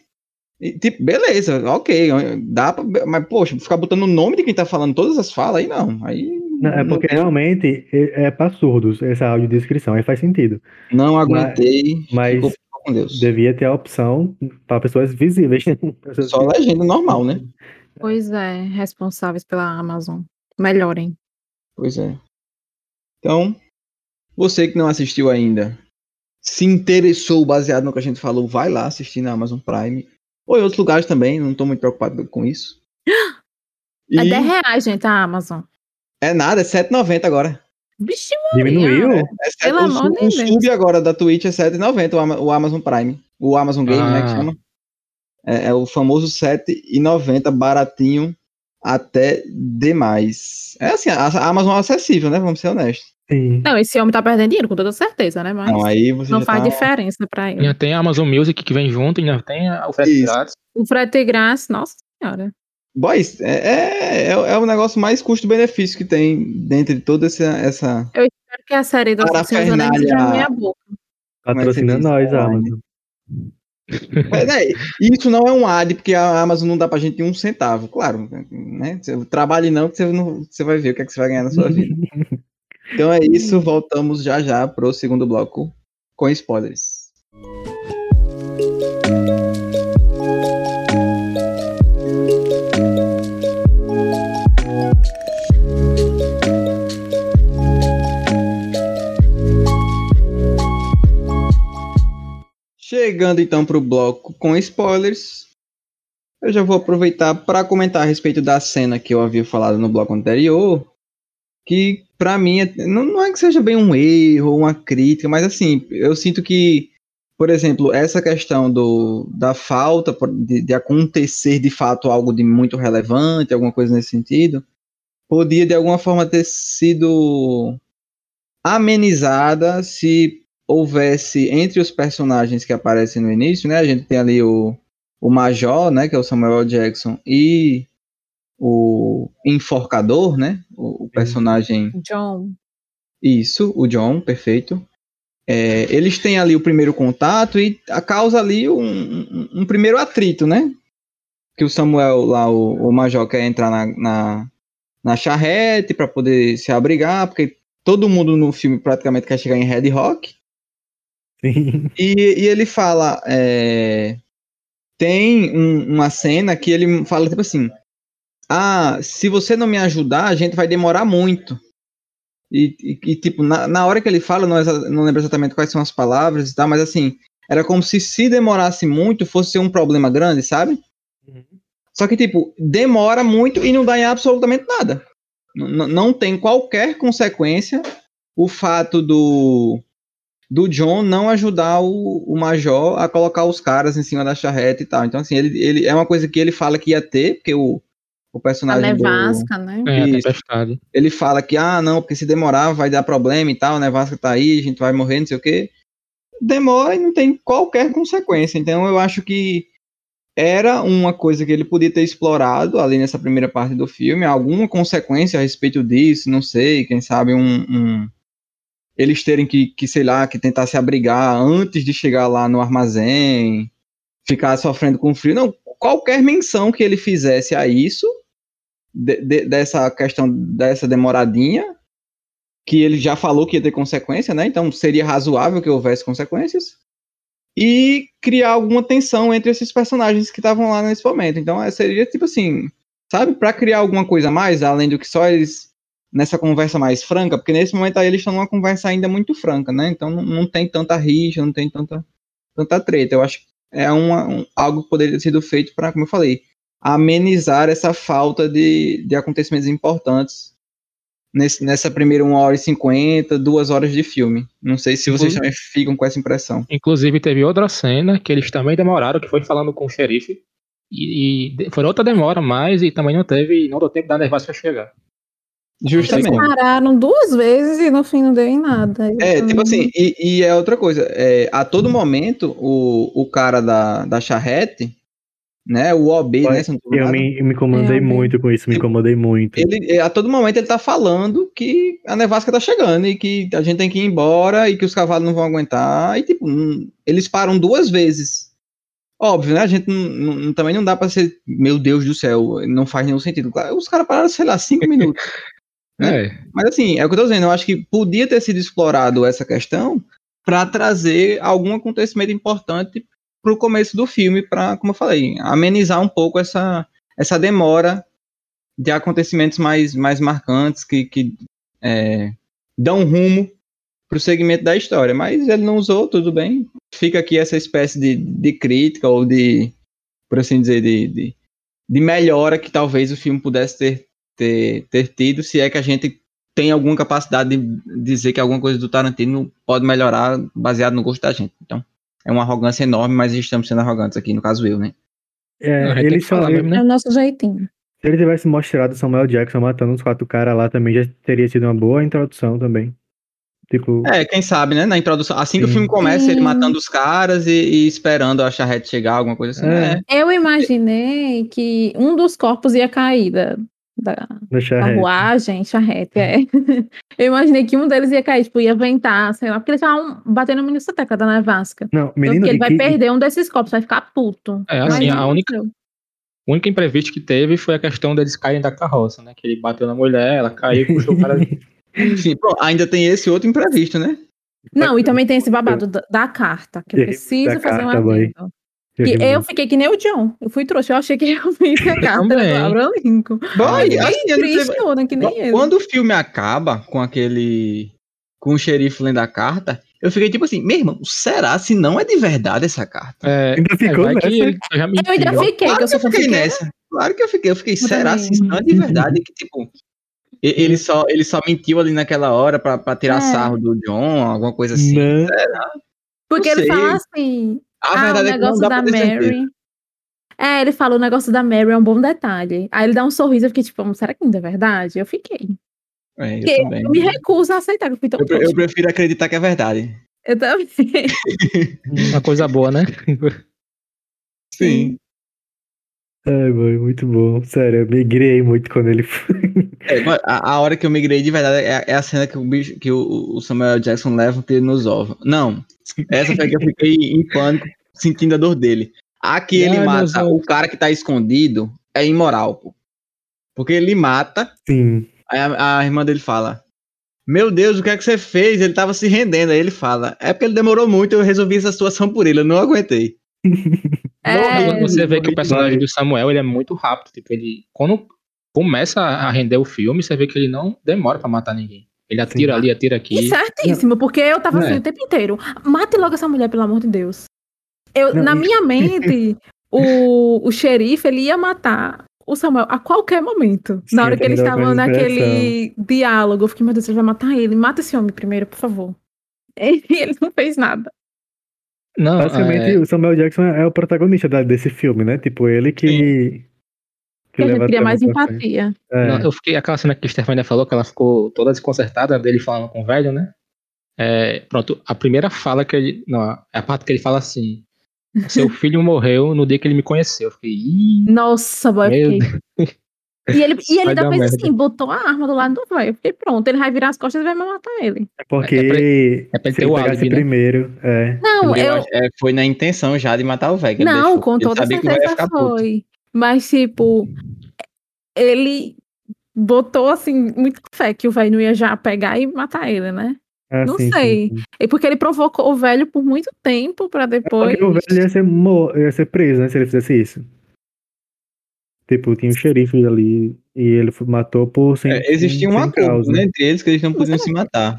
E, tipo, beleza, ok. Dá pra. Mas, poxa, ficar botando o nome de quem tá falando todas as falas, aí não. Aí. Não, é porque realmente é, é pra surdos essa audiodescrição, aí faz sentido. Não aguentei. Mas Deus. devia ter a opção para pessoas visíveis. Pessoas Só legenda normal, né? Pois é, responsáveis pela Amazon. Melhorem. Pois é. Então, você que não assistiu ainda, se interessou baseado no que a gente falou, vai lá assistir na Amazon Prime. Ou em outros lugares também, não tô muito preocupado com isso. E É 10 reais, gente, a Amazon. é nada, é 7,90 agora. Vixe, Diminuiu? É sete- Pelo o, amor de o Deus. sub agora da Twitch é 7,90 o, Ama- o Amazon Prime. O Amazon Game, né, que Ah. chama. É, é o famoso 7,90, baratinho até demais. É assim, a Amazon é acessível, né? Vamos ser honestos. Sim. Não, esse homem tá perdendo dinheiro, com toda certeza, né? Mas Não, aí você não faz tá- diferença pra ele. Ainda tem a Amazon Music que vem junto, ainda tem a- o frete Isso. grátis. O frete grátis, nossa senhora. Boys, é, é, é, é o negócio mais custo-benefício que tem dentro de toda essa. essa Espero que a série seja Parafernália. meia boca. Patrocina diz? nós, Online. Amazon. Mas, né, isso não é um ad, porque a Amazon não dá pra gente um centavo. Claro, né? Trabalhe não, que você, não, você vai ver o que, é que você vai ganhar na sua vida. Então é isso, voltamos já já pro segundo bloco com spoilers. Chegando então para o bloco com spoilers, eu já vou aproveitar para comentar a respeito da cena que eu havia falado no bloco anterior, que para mim é- não, não é que seja bem um erro ou uma crítica, mas assim, eu sinto que, por exemplo, essa questão do, da falta de, de acontecer de fato algo de muito relevante, alguma coisa nesse sentido, podia de alguma forma ter sido amenizada se houvesse entre os personagens que aparecem no início, né? A gente tem ali o, o Major, né? Que é o Samuel. Jackson, e o Enforcador, né? O, o personagem. John. Isso, o John, perfeito. É, eles têm ali o primeiro contato e a causa ali um, um- um primeiro atrito, né? Que o Samuel, lá, o, o Major, quer entrar na, na, na charrete para poder se abrigar, porque todo mundo no filme praticamente quer chegar em Red Rock. Sim. E, e ele fala. é, tem um- uma cena que ele fala tipo assim: Ah, se você não me ajudar, a gente vai demorar muito. E, e- e, tipo, na, na hora que ele fala, não, não lembro exatamente quais são as palavras e tal, mas assim, era como se se demorasse muito fosse um problema grande, sabe? Uhum. Só que, tipo, demora muito e não dá em absolutamente nada. N- não tem qualquer consequência o fato do, do John não ajudar o, o Major a colocar os caras em cima da charrete e tal. Então, assim, ele, ele é uma coisa que ele fala que ia ter, porque o, o A personagem do, nevasca, né? É, a Isso. tempestade. ele fala que, ah, não, porque se demorar vai dar problema e tal, né? Vasca tá aí, a gente vai morrer, não sei o quê. Demora e não tem qualquer consequência. Então eu acho que era uma coisa que ele podia ter explorado ali nessa primeira parte do filme, alguma consequência a respeito disso, não sei, quem sabe um. um- eles terem que, que, sei lá, que tentar se abrigar antes de chegar lá no armazém, ficar sofrendo com frio. Não, qualquer menção que ele fizesse a isso, de- de- dessa questão dessa demoradinha, que ele já falou que ia ter consequência, né? Então seria razoável que houvesse consequências. E criar alguma tensão entre esses personagens que estavam lá nesse momento. Então é, seria tipo assim, sabe? Pra criar alguma coisa a mais, além do que só eles nessa conversa mais franca, porque nesse momento aí eles estão numa conversa ainda muito franca, né? Então não, não tem tanta rixa, não tem tanta, tanta treta. Eu acho que é uma, um- algo que poderia ter sido feito para, como eu falei, amenizar essa falta de, de acontecimentos importantes nesse, nessa primeira 1 hora e 50, duas horas de filme. Não sei se vocês também ficam com essa impressão. Inclusive, teve outra cena que eles também demoraram, que foi falando com o xerife. E, e foi outra demora mais e também não teve, não deu tempo da nevasca chegar. Justamente. Eles pararam duas vezes e no fim não deu em nada. É, Então, tipo assim, e, e é outra coisa. É, a todo momento, o, o cara da, da charrete, né? O OB, né? se eu não tô Eu me, me incomodei É, muito com isso, me incomodei muito. ele, a todo momento ele tá falando que a nevasca tá chegando e que a gente tem que ir embora e que os cavalos não vão aguentar. E, tipo, não- eles param duas vezes. Óbvio, né? A gente não- não- também não dá pra ser, meu Deus do céu, não faz nenhum sentido. Os caras pararam, sei lá, cinco minutos. Né? É, Mas assim, é o que eu tô dizendo, eu acho que podia ter sido explorado essa questão para trazer algum acontecimento importante pro começo do filme, para, como eu falei, amenizar um pouco essa, essa demora de acontecimentos mais, mais marcantes que, que é, dão rumo pro segmento da história. Mas ele não usou, tudo bem. Fica aqui essa espécie de, de crítica ou de, por assim dizer, de, de, de melhora que talvez o filme pudesse ter ter, ter tido, se é que a gente tem alguma capacidade de dizer que alguma coisa do Tarantino pode melhorar baseado no gosto da gente. Então, é uma arrogância enorme, mas estamos sendo arrogantes aqui, no caso eu, né? É, ele só, falar ele- né? É o nosso jeitinho. Se ele tivesse mostrado Samuel Jackson matando uns quatro caras lá também, já teria sido uma boa introdução também. Tipo, É, quem sabe, né? Na introdução, assim que o Sim. filme começa, ele Sim. matando os caras e, e esperando a charrete chegar, alguma coisa assim. É. É. Eu imaginei que um dos corpos ia cair da, da carruagem, charrete, é. Eu imaginei que um deles ia cair, tipo, ia ventar, sei lá, porque eles estavam batendo nessa tecla da nevasca. Não, Então, menino, que ele vai que- perder um desses corpos, vai ficar puto. É, assim, a única- o único imprevisto que teve foi a questão deles caírem da carroça, né? Que ele bateu na mulher, ela caiu e puxou o cara. Sim, pô, ainda tem esse outro imprevisto, né? Não, e também tem esse babado da, da carta, que preciso fazer um carta, boy. adendo. Que eu fiquei que nem o John. Eu fui trouxa. Eu achei que realmente a carta era do Abraham Lincoln. Boy, assim, eu não sei- né? Quando o filme acaba com aquele. com o xerife lendo a carta, eu fiquei tipo assim, meu irmão, será se não é de verdade essa carta? É, Ainda ficou vai que nessa. ele já me Eu ainda fiquei, Claro que eu fiquei nessa. Claro que eu fiquei. Eu fiquei, Eu será também. se isso não é de verdade? Que, tipo, ele só, ele só mentiu ali naquela hora pra, pra tirar É. sarro do John, alguma coisa assim. Não. Porque Não ele sei. fala assim. A ah, verdade o é que não negócio dá da certeza. Mary. É, ele fala o negócio da Mary é um bom detalhe. Aí ele dá um sorriso, eu fiquei tipo, "Hum, será que ainda é verdade? Eu fiquei. É, eu eu me recuso a aceitar que eu fui tão Eu, eu prefiro acreditar que é verdade. Eu também. Uma coisa boa, né? Sim. Ai, boy, muito bom. Sério, eu migrei muito quando ele foi. É, a, a hora que eu migrei de verdade é, é a cena que o, bicho, que o, o Samuel Jackson leva tiro nos ovos. Não. Essa foi que eu fiquei em pânico, sentindo a dor dele. A que ele Ai, mata o cara que tá escondido é imoral, pô. Porque ele mata, Sim. aí a, a irmã dele fala: Meu Deus, o que é que você fez? Ele tava se rendendo. Aí ele fala: É porque ele demorou muito, eu resolvi essa situação por ele, eu não aguentei. É, Você vê que o personagem do Samuel ele é muito rápido. Tipo, ele. Quando começa a render o filme, você vê que ele não demora pra matar ninguém. Ele atira Sim. ali, atira E aqui. certíssimo, porque eu tava assim É. o tempo inteiro. Mate logo essa mulher, pelo amor de Deus. Eu, Não, na e- minha mente, o, o xerife ele ia matar o Samuel a qualquer momento. Sim, na hora que eles estavam naquele diálogo, eu fiquei, meu Deus, ele vai matar ele. Mata esse homem primeiro, por favor. E ele não fez nada. Não, Basicamente, é, o Samuel Jackson é o protagonista desse filme, né? Tipo, ele que. Porque a gente cria mais pra empatia. É. não, eu fiquei. Aquela cena que a Stefania falou, que ela ficou toda desconcertada dele falando com o velho, né? É, pronto, a primeira fala que ele. Não, é a parte que ele fala assim. Seu filho morreu no dia que ele me conheceu. Eu fiquei. Ih, Nossa, boy, fiquei. E ele, e ele merda. assim, botou a arma do lado do velho. Eu fiquei pronto, ele vai virar as costas e vai me matar ele. É porque É pra- é pra ele se ter ele o pegasse álibi, né? primeiro, é. Não, Eu eu, é, foi na intenção já de matar o velho. que Não, deixou. com toda que o certeza foi. Mas, tipo, ele botou, assim, muito fé que o velho não ia já pegar e matar ele, né? Ah, Não sim, sei. sim. E porque ele provocou o velho por muito tempo pra depois. Porque o velho ia ser, mo- ia ser preso, né? Se ele fizesse isso. Tipo, tinha um xerife ali e ele matou por sem. É, existia um acordo causa. né, entre eles que eles não podiam se matar.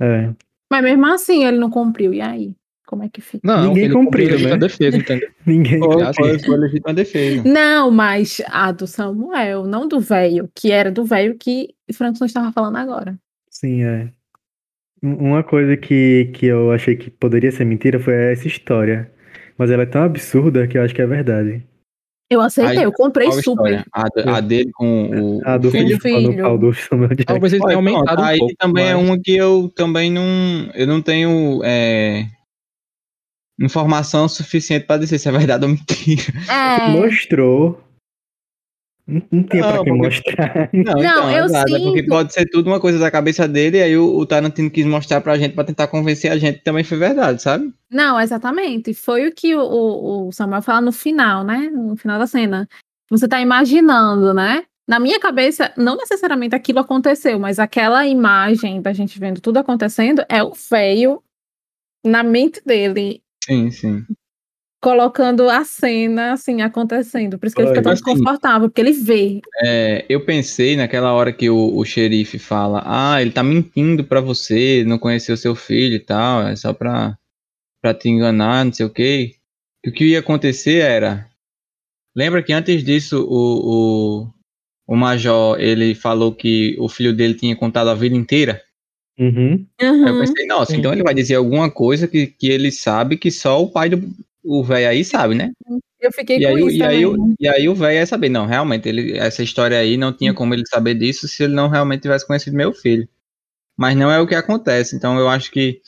É. Mas mesmo assim, ele não cumpriu. E aí? Como é que fica? Não, Ninguém ele cumpriu, cumpriu a né? defesa, entendeu? Ninguém. Foi, legítima defesa. Não, mas a do Samuel, não do velho, que era do velho que Frankson estava falando agora. Sim, é. Um- Uma coisa que, que eu achei que poderia ser mentira foi essa história. Mas ela é tão absurda que eu acho que é verdade. Eu aceitei, Aí, eu comprei Qual super. A, a dele com o, A do filho filho? pau do Samuel Jackson. Talvez ele aumentado um aí pouco. também é mas- uma que eu também não, eu não tenho é, informação suficiente para dizer se é verdade ou mentira. É, Mostrou. Não, não tinha pra Não, que porque- mostrar. Não, então, eu exato, é porque sinto- pode ser tudo uma coisa da cabeça dele, e aí o, o Tarantino quis mostrar pra gente pra tentar convencer a gente que também foi verdade, sabe? não, exatamente. Foi o que o- o, o Samuel fala no final, né? No final da cena. Você tá imaginando, né? Na minha cabeça, não necessariamente aquilo aconteceu, mas aquela imagem da gente vendo tudo acontecendo é o feio na mente dele, Sim, sim. colocando a cena assim acontecendo. Por isso que ele fica tão assim, desconfortável, porque ele vê. É, eu pensei naquela hora que o, o xerife fala, ah, ele tá mentindo pra você, não conheceu seu filho e tal, é só pra, pra te enganar, não sei o quê. Que o que ia acontecer era, lembra que antes disso o, o, o Major, ele falou que o filho dele tinha contado a vida inteira? Uhum. Aí eu pensei, nossa, Sim. então ele vai dizer alguma coisa que, que ele sabe que só o pai do o velho aí sabe, né? Eu fiquei E com aí, o- isso e, aí, o- e aí o velho ia saber, não, realmente, ele, essa história aí não tinha como ele saber disso se ele não realmente tivesse conhecido meu filho. Mas não é o que acontece, então eu acho que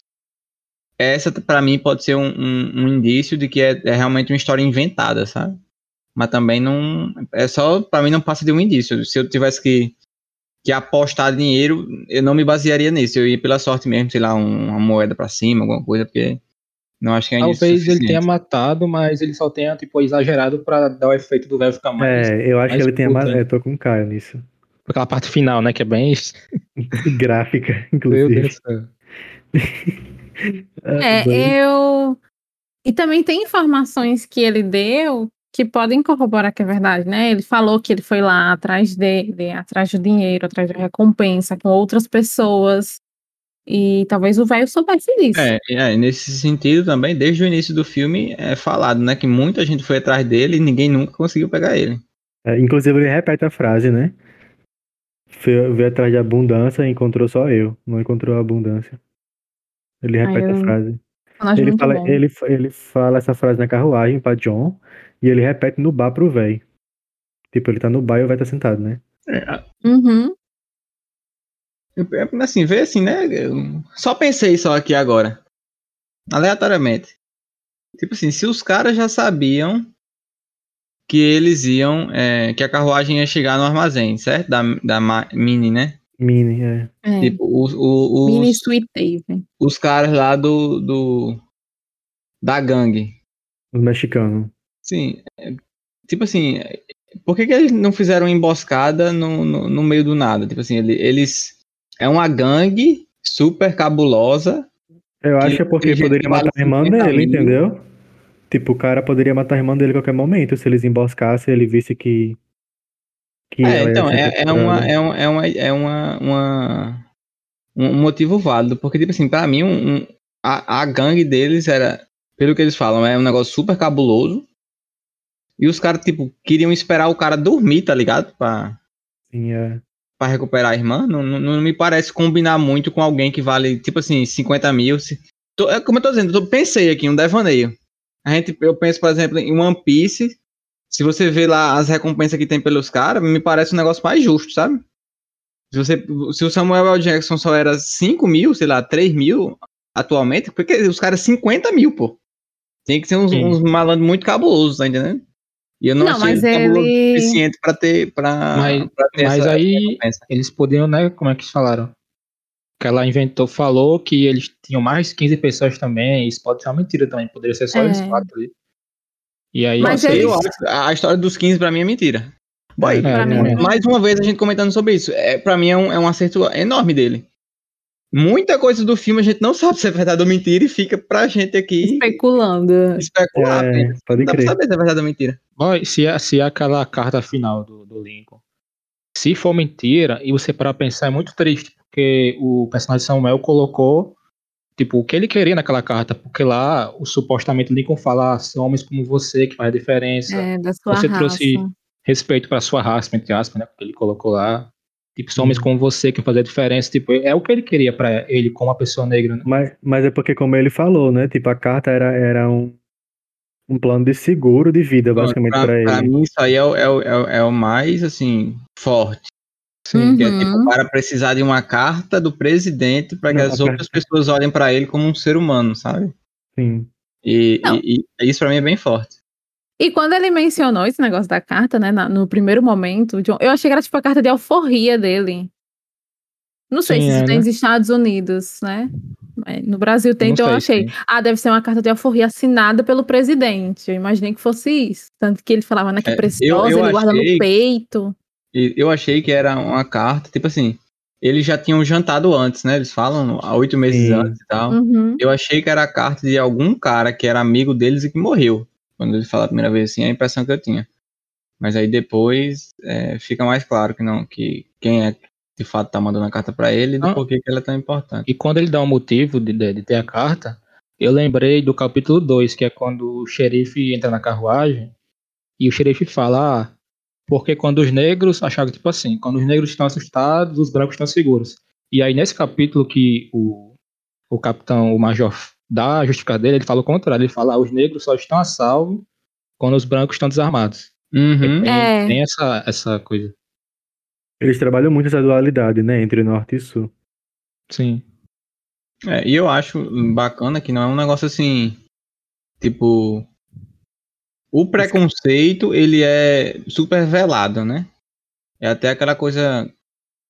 essa pra mim pode ser um, um- um indício de que é, é realmente uma história inventada, sabe? Mas também não, é só, pra mim não passa de um indício. Se eu tivesse que, que apostar dinheiro, eu não me basearia nisso, eu ia pela sorte mesmo, sei lá, um- uma moeda pra cima, alguma coisa, porque não acho que é indício Talvez ele tenha matado, mas ele só tenha, tipo, exagerado pra dar o efeito do velho ficar mais. É, eu acho que ele mais. né? Eu tô com cara nisso. Aquela parte final, né? Que é bem. Gráfica, Meu inclusive. Céu. É, eu. E também tem informações que ele deu que podem corroborar que é verdade, né? Ele falou que ele foi lá atrás dele, atrás do dinheiro, atrás da recompensa com outras pessoas. E talvez o velho soubesse disso. É, é, nesse sentido também, desde o início do filme é falado, né, que muita gente foi atrás dele e ninguém nunca conseguiu pegar ele. É, inclusive, ele repete a frase, né? Foi- Veio atrás de abundância e encontrou só eu. Não encontrou a abundância. Ele repete eu- a frase. Ele fala, bom. ele, ele fala essa frase na carruagem pra John e ele repete no bar pro véi. Tipo, ele tá no bar e o véi tá sentado, né? Uhum. Eu- eu- Assim, vê assim, né, eu só pensei só aqui agora, aleatoriamente. Tipo assim, se os caras já sabiam que eles iam, é, que a carruagem ia chegar no armazém, certo? Da, da Ma- Mini, né? Mini, é. É. Tipo, os, o- Mini os, Sweet Dave. os caras lá do, do da gangue. Os mexicanos. Sim, é, tipo assim, por que, que eles não fizeram emboscada no, no, no meio do nada? Tipo assim, ele- eles. É uma gangue super cabulosa. Eu acho Que é porque poderia matar a irmã 50 dele, entendeu? Tipo, o cara poderia matar a irmã dele a qualquer momento se eles emboscassem ele visse que. que É, então, é, é, uma, é, uma, é, uma, é uma, uma- um motivo válido. Porque, tipo assim, pra mim, um, um- a, a gangue deles era, pelo que eles falam, é um negócio super cabuloso. E os caras, tipo, queriam esperar o cara dormir, tá ligado? Pra, Sim, é. pra recuperar a irmã. Não, não, não me parece combinar muito com alguém que vale, tipo assim, 50 mil. Se- tô- é como eu tô dizendo, eu pensei aqui, um devaneio. A gente, eu penso, por exemplo, em One Piece. Se você vê lá as recompensas que tem pelos caras, me parece um negócio mais justo, sabe? Se, você, se o Samuel L. Jackson só era 5 mil, sei lá, 3 mil atualmente, porque os caras 50 mil, pô. Tem que ser uns, Sim. uns malandros muito cabulosos, tá entendendo? E eu não, Não, achei mas ele suficiente pra ter, pra, Mas- pra ter Mas essa aí recompensa. eles podiam, né? Como é que eles falaram? Que ela inventou, falou que eles tinham mais 15 pessoas também. Isso pode ser uma mentira também. Poderia ser só É. eles quatro ali. E aí, Mas eles- Eu acho, a história dos 15 pra mim é mentira. Boy, É, é. mais uma vez a gente comentando sobre isso. É, pra mim é um, é um acerto enorme dele. Muita coisa do filme a gente não sabe se é verdade ou mentira e fica pra gente aqui Especulando. especular. É, né? pode não dá pra crer. saber se é verdade ou mentira. Boy, se, é- se é aquela carta final do, do Lincoln, se for mentira, e você parar pra pensar, é muito triste, porque o personagem Samuel colocou, tipo, o que ele queria naquela carta, porque lá o supostamente Lincoln fala, ah, são homens como você que faz a diferença. É, da sua Você raça. trouxe respeito pra sua raça, entre aspas, né? Porque ele colocou lá. Tipo, são homens como você que fazem a diferença. Tipo, é o que ele queria pra ele como uma pessoa negra, né? Mas, mas é porque, como ele falou, né? Tipo, a carta era, era um, um plano de seguro de vida, basicamente, pra, pra pra ele. mim, isso aí é, o- é, o- é, o- é o mais, assim, forte. Sim. Que é Uhum. tipo, para precisar de uma carta do presidente para que Não, as outras pessoas olhem para ele como um ser humano, sabe? Sim. E, e- e isso para mim é bem forte. E quando ele mencionou esse negócio da carta, né, no primeiro momento, John, eu achei que era tipo a carta de alforria dele. Não sei Sim, se isso é, tem né? nos Estados Unidos, né? Mas No Brasil tem, Não então eu achei. sim. Ah, deve ser uma carta de alforria assinada pelo presidente. Eu imaginei que fosse isso. Tanto que ele falava, né, que É, eu- preciosa, eu ele guarda no peito. Eu achei que era uma carta, tipo assim, eles já tinham jantado antes, né? Eles falam há oito meses Sim. antes e tal. Uhum. Eu achei que era a carta de algum cara que era amigo deles e que morreu. Quando ele fala a primeira vez assim, é a impressão que eu tinha. Mas aí depois é, fica mais claro que não, que quem é que de fato tá mandando a carta para ele e do Ah. porquê que ela é tão importante. E quando ele dá o motivo de, de, de ter a carta, eu lembrei do capítulo 2, que é quando o xerife entra na carruagem e o xerife fala, ah, porque quando os negros acharam tipo assim, quando os negros estão assustados, os brancos estão seguros. E aí nesse capítulo que o, o capitão, o major dá a justificativa dele, ele fala o contrário, ele fala, ah, os negros só estão a salvo quando os brancos estão desarmados. Uhum. Tem, É. tem essa, essa coisa. Eles trabalham muito essa dualidade, né? Entre norte e sul. Sim. É, e eu acho bacana que não é um negócio assim, tipo, o preconceito ele é super velado, né? É até aquela coisa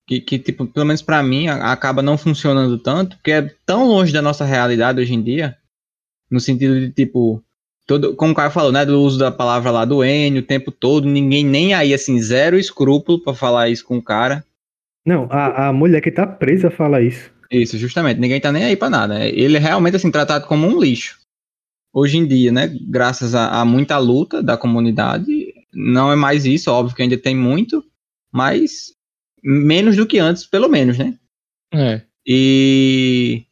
que, que tipo, pelo menos pra mim, acaba não funcionando tanto, porque é tão longe da nossa realidade hoje em dia, no sentido de tipo, todo, como o Caio falou, né, do uso da palavra lá do N o tempo todo, ninguém nem aí assim, zero escrúpulo pra falar isso com o cara. Não, a, a mulher que tá presa fala isso. Isso, justamente. Ninguém tá nem aí pra nada. Ele é realmente assim tratado como um lixo. Hoje em dia, né? Graças a, a muita luta da comunidade, não é mais isso. Óbvio que ainda tem muito, mas menos do que antes, pelo menos, né? É. E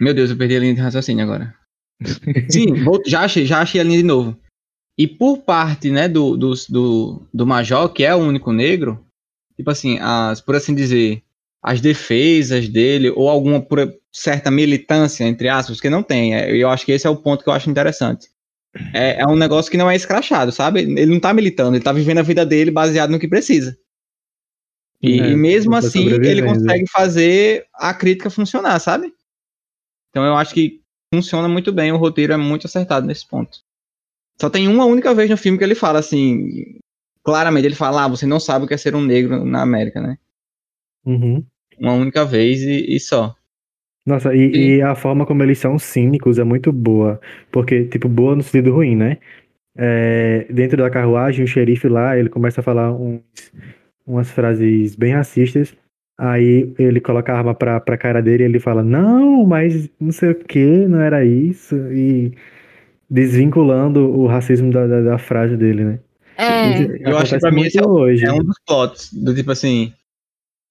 meu Deus, eu perdi a linha de raciocínio agora. Sim, já achei, já achei a linha de novo. E por parte, né, do, do, do, do Major, que é o único negro, tipo assim, as, por assim dizer, as defesas dele, ou alguma certa militância, entre aspas, que não tem. É, Eu acho que esse é o ponto que eu acho interessante. É, é um negócio que não é escrachado, sabe? Ele não tá militando, ele tá vivendo a vida dele baseado no que precisa. E, É, e mesmo assim, ele sobrevivendo. consegue fazer a crítica funcionar, sabe? Então eu acho que funciona muito bem, o roteiro é muito acertado nesse ponto. Só tem uma única vez no filme que ele fala assim, claramente ele fala, ah, você não sabe o que é ser um negro na América, né? Uhum. Uma única vez e, e só. Nossa, e, e a forma como eles são cínicos é muito boa. Porque, tipo, boa no sentido ruim, né? É, dentro da carruagem, o xerife lá, ele começa a falar uns, umas frases bem racistas. Aí ele coloca a arma pra, pra cara dele e ele fala, não, mas não sei o que, não era isso. E desvinculando o racismo da, da, da frase dele, né? É. Isso Eu acho que pra mim esse é hoje. É um dos plots, do tipo assim,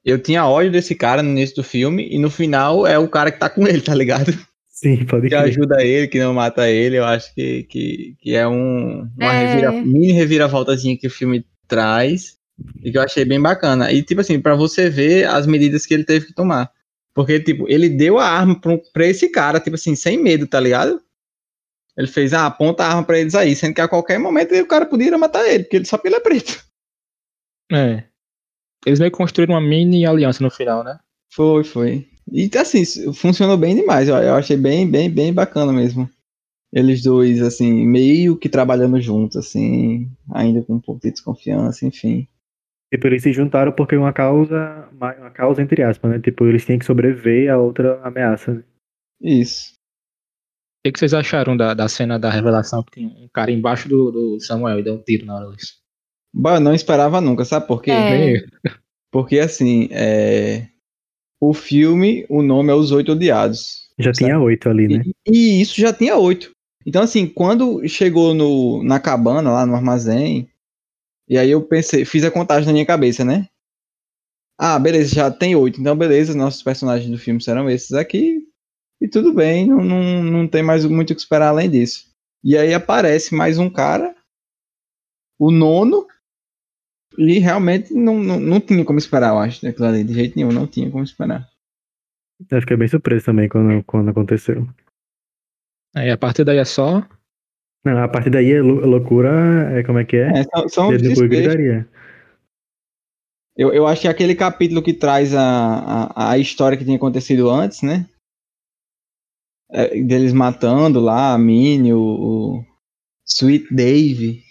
eu tinha ódio desse cara no início do filme e no final é o cara que tá com ele, tá ligado? Sim, pode que crer. ajuda ele, que não mata ele, eu acho que, que, que é um, uma É. revira- mini reviravoltazinha que o filme traz e que eu achei bem bacana. E, tipo assim, pra você ver as medidas que ele teve que tomar. Porque, tipo, ele deu a arma pra, pra esse cara, tipo assim, sem medo, tá ligado? Ele fez, ah, aponta a arma pra eles aí, sendo que a qualquer momento o cara poderia matar ele, porque ele só ele é preto. É. Eles meio que construíram uma mini aliança no final, né? Foi, foi. E assim, funcionou bem demais. Eu, eu achei bem, bem, bem bacana mesmo. Eles dois, assim, meio que trabalhando juntos, assim, ainda com um pouco de desconfiança, enfim. Tipo, eles se juntaram porque uma causa, uma causa entre aspas, né? Tipo, eles têm que sobreviver a outra ameaça. né? Isso. O que, que vocês acharam da, da cena da revelação que tem um cara embaixo do, do Samuel e deu um tiro na hora disso? Bah, eu não esperava nunca, sabe por quê? É. Porque, assim, é... o filme, o nome é Os Oito Odiados. Já tinha oito ali, né? E, e isso já tinha oito. Então, assim, quando chegou no, na cabana, lá no armazém, e aí eu pensei, fiz a contagem na minha cabeça, né? Ah, beleza, já tem oito. Então, beleza, nossos personagens do filme serão esses aqui. E tudo bem, não, não, não tem mais muito o que esperar além disso. E aí aparece mais um cara, o nono, e realmente não, não, não tinha como esperar, eu acho, daquilo ali, de jeito nenhum, não tinha como esperar. Eu fiquei bem surpreso também quando, quando aconteceu. Aí a partir daí é só. Não, a partir daí é lou- loucura, é como é que é? É, são, são gritaria. Eu, eu acho que é aquele capítulo que traz a, a, a história que tinha acontecido antes, né? É, deles matando lá a Minnie, o, o Sweet Dave.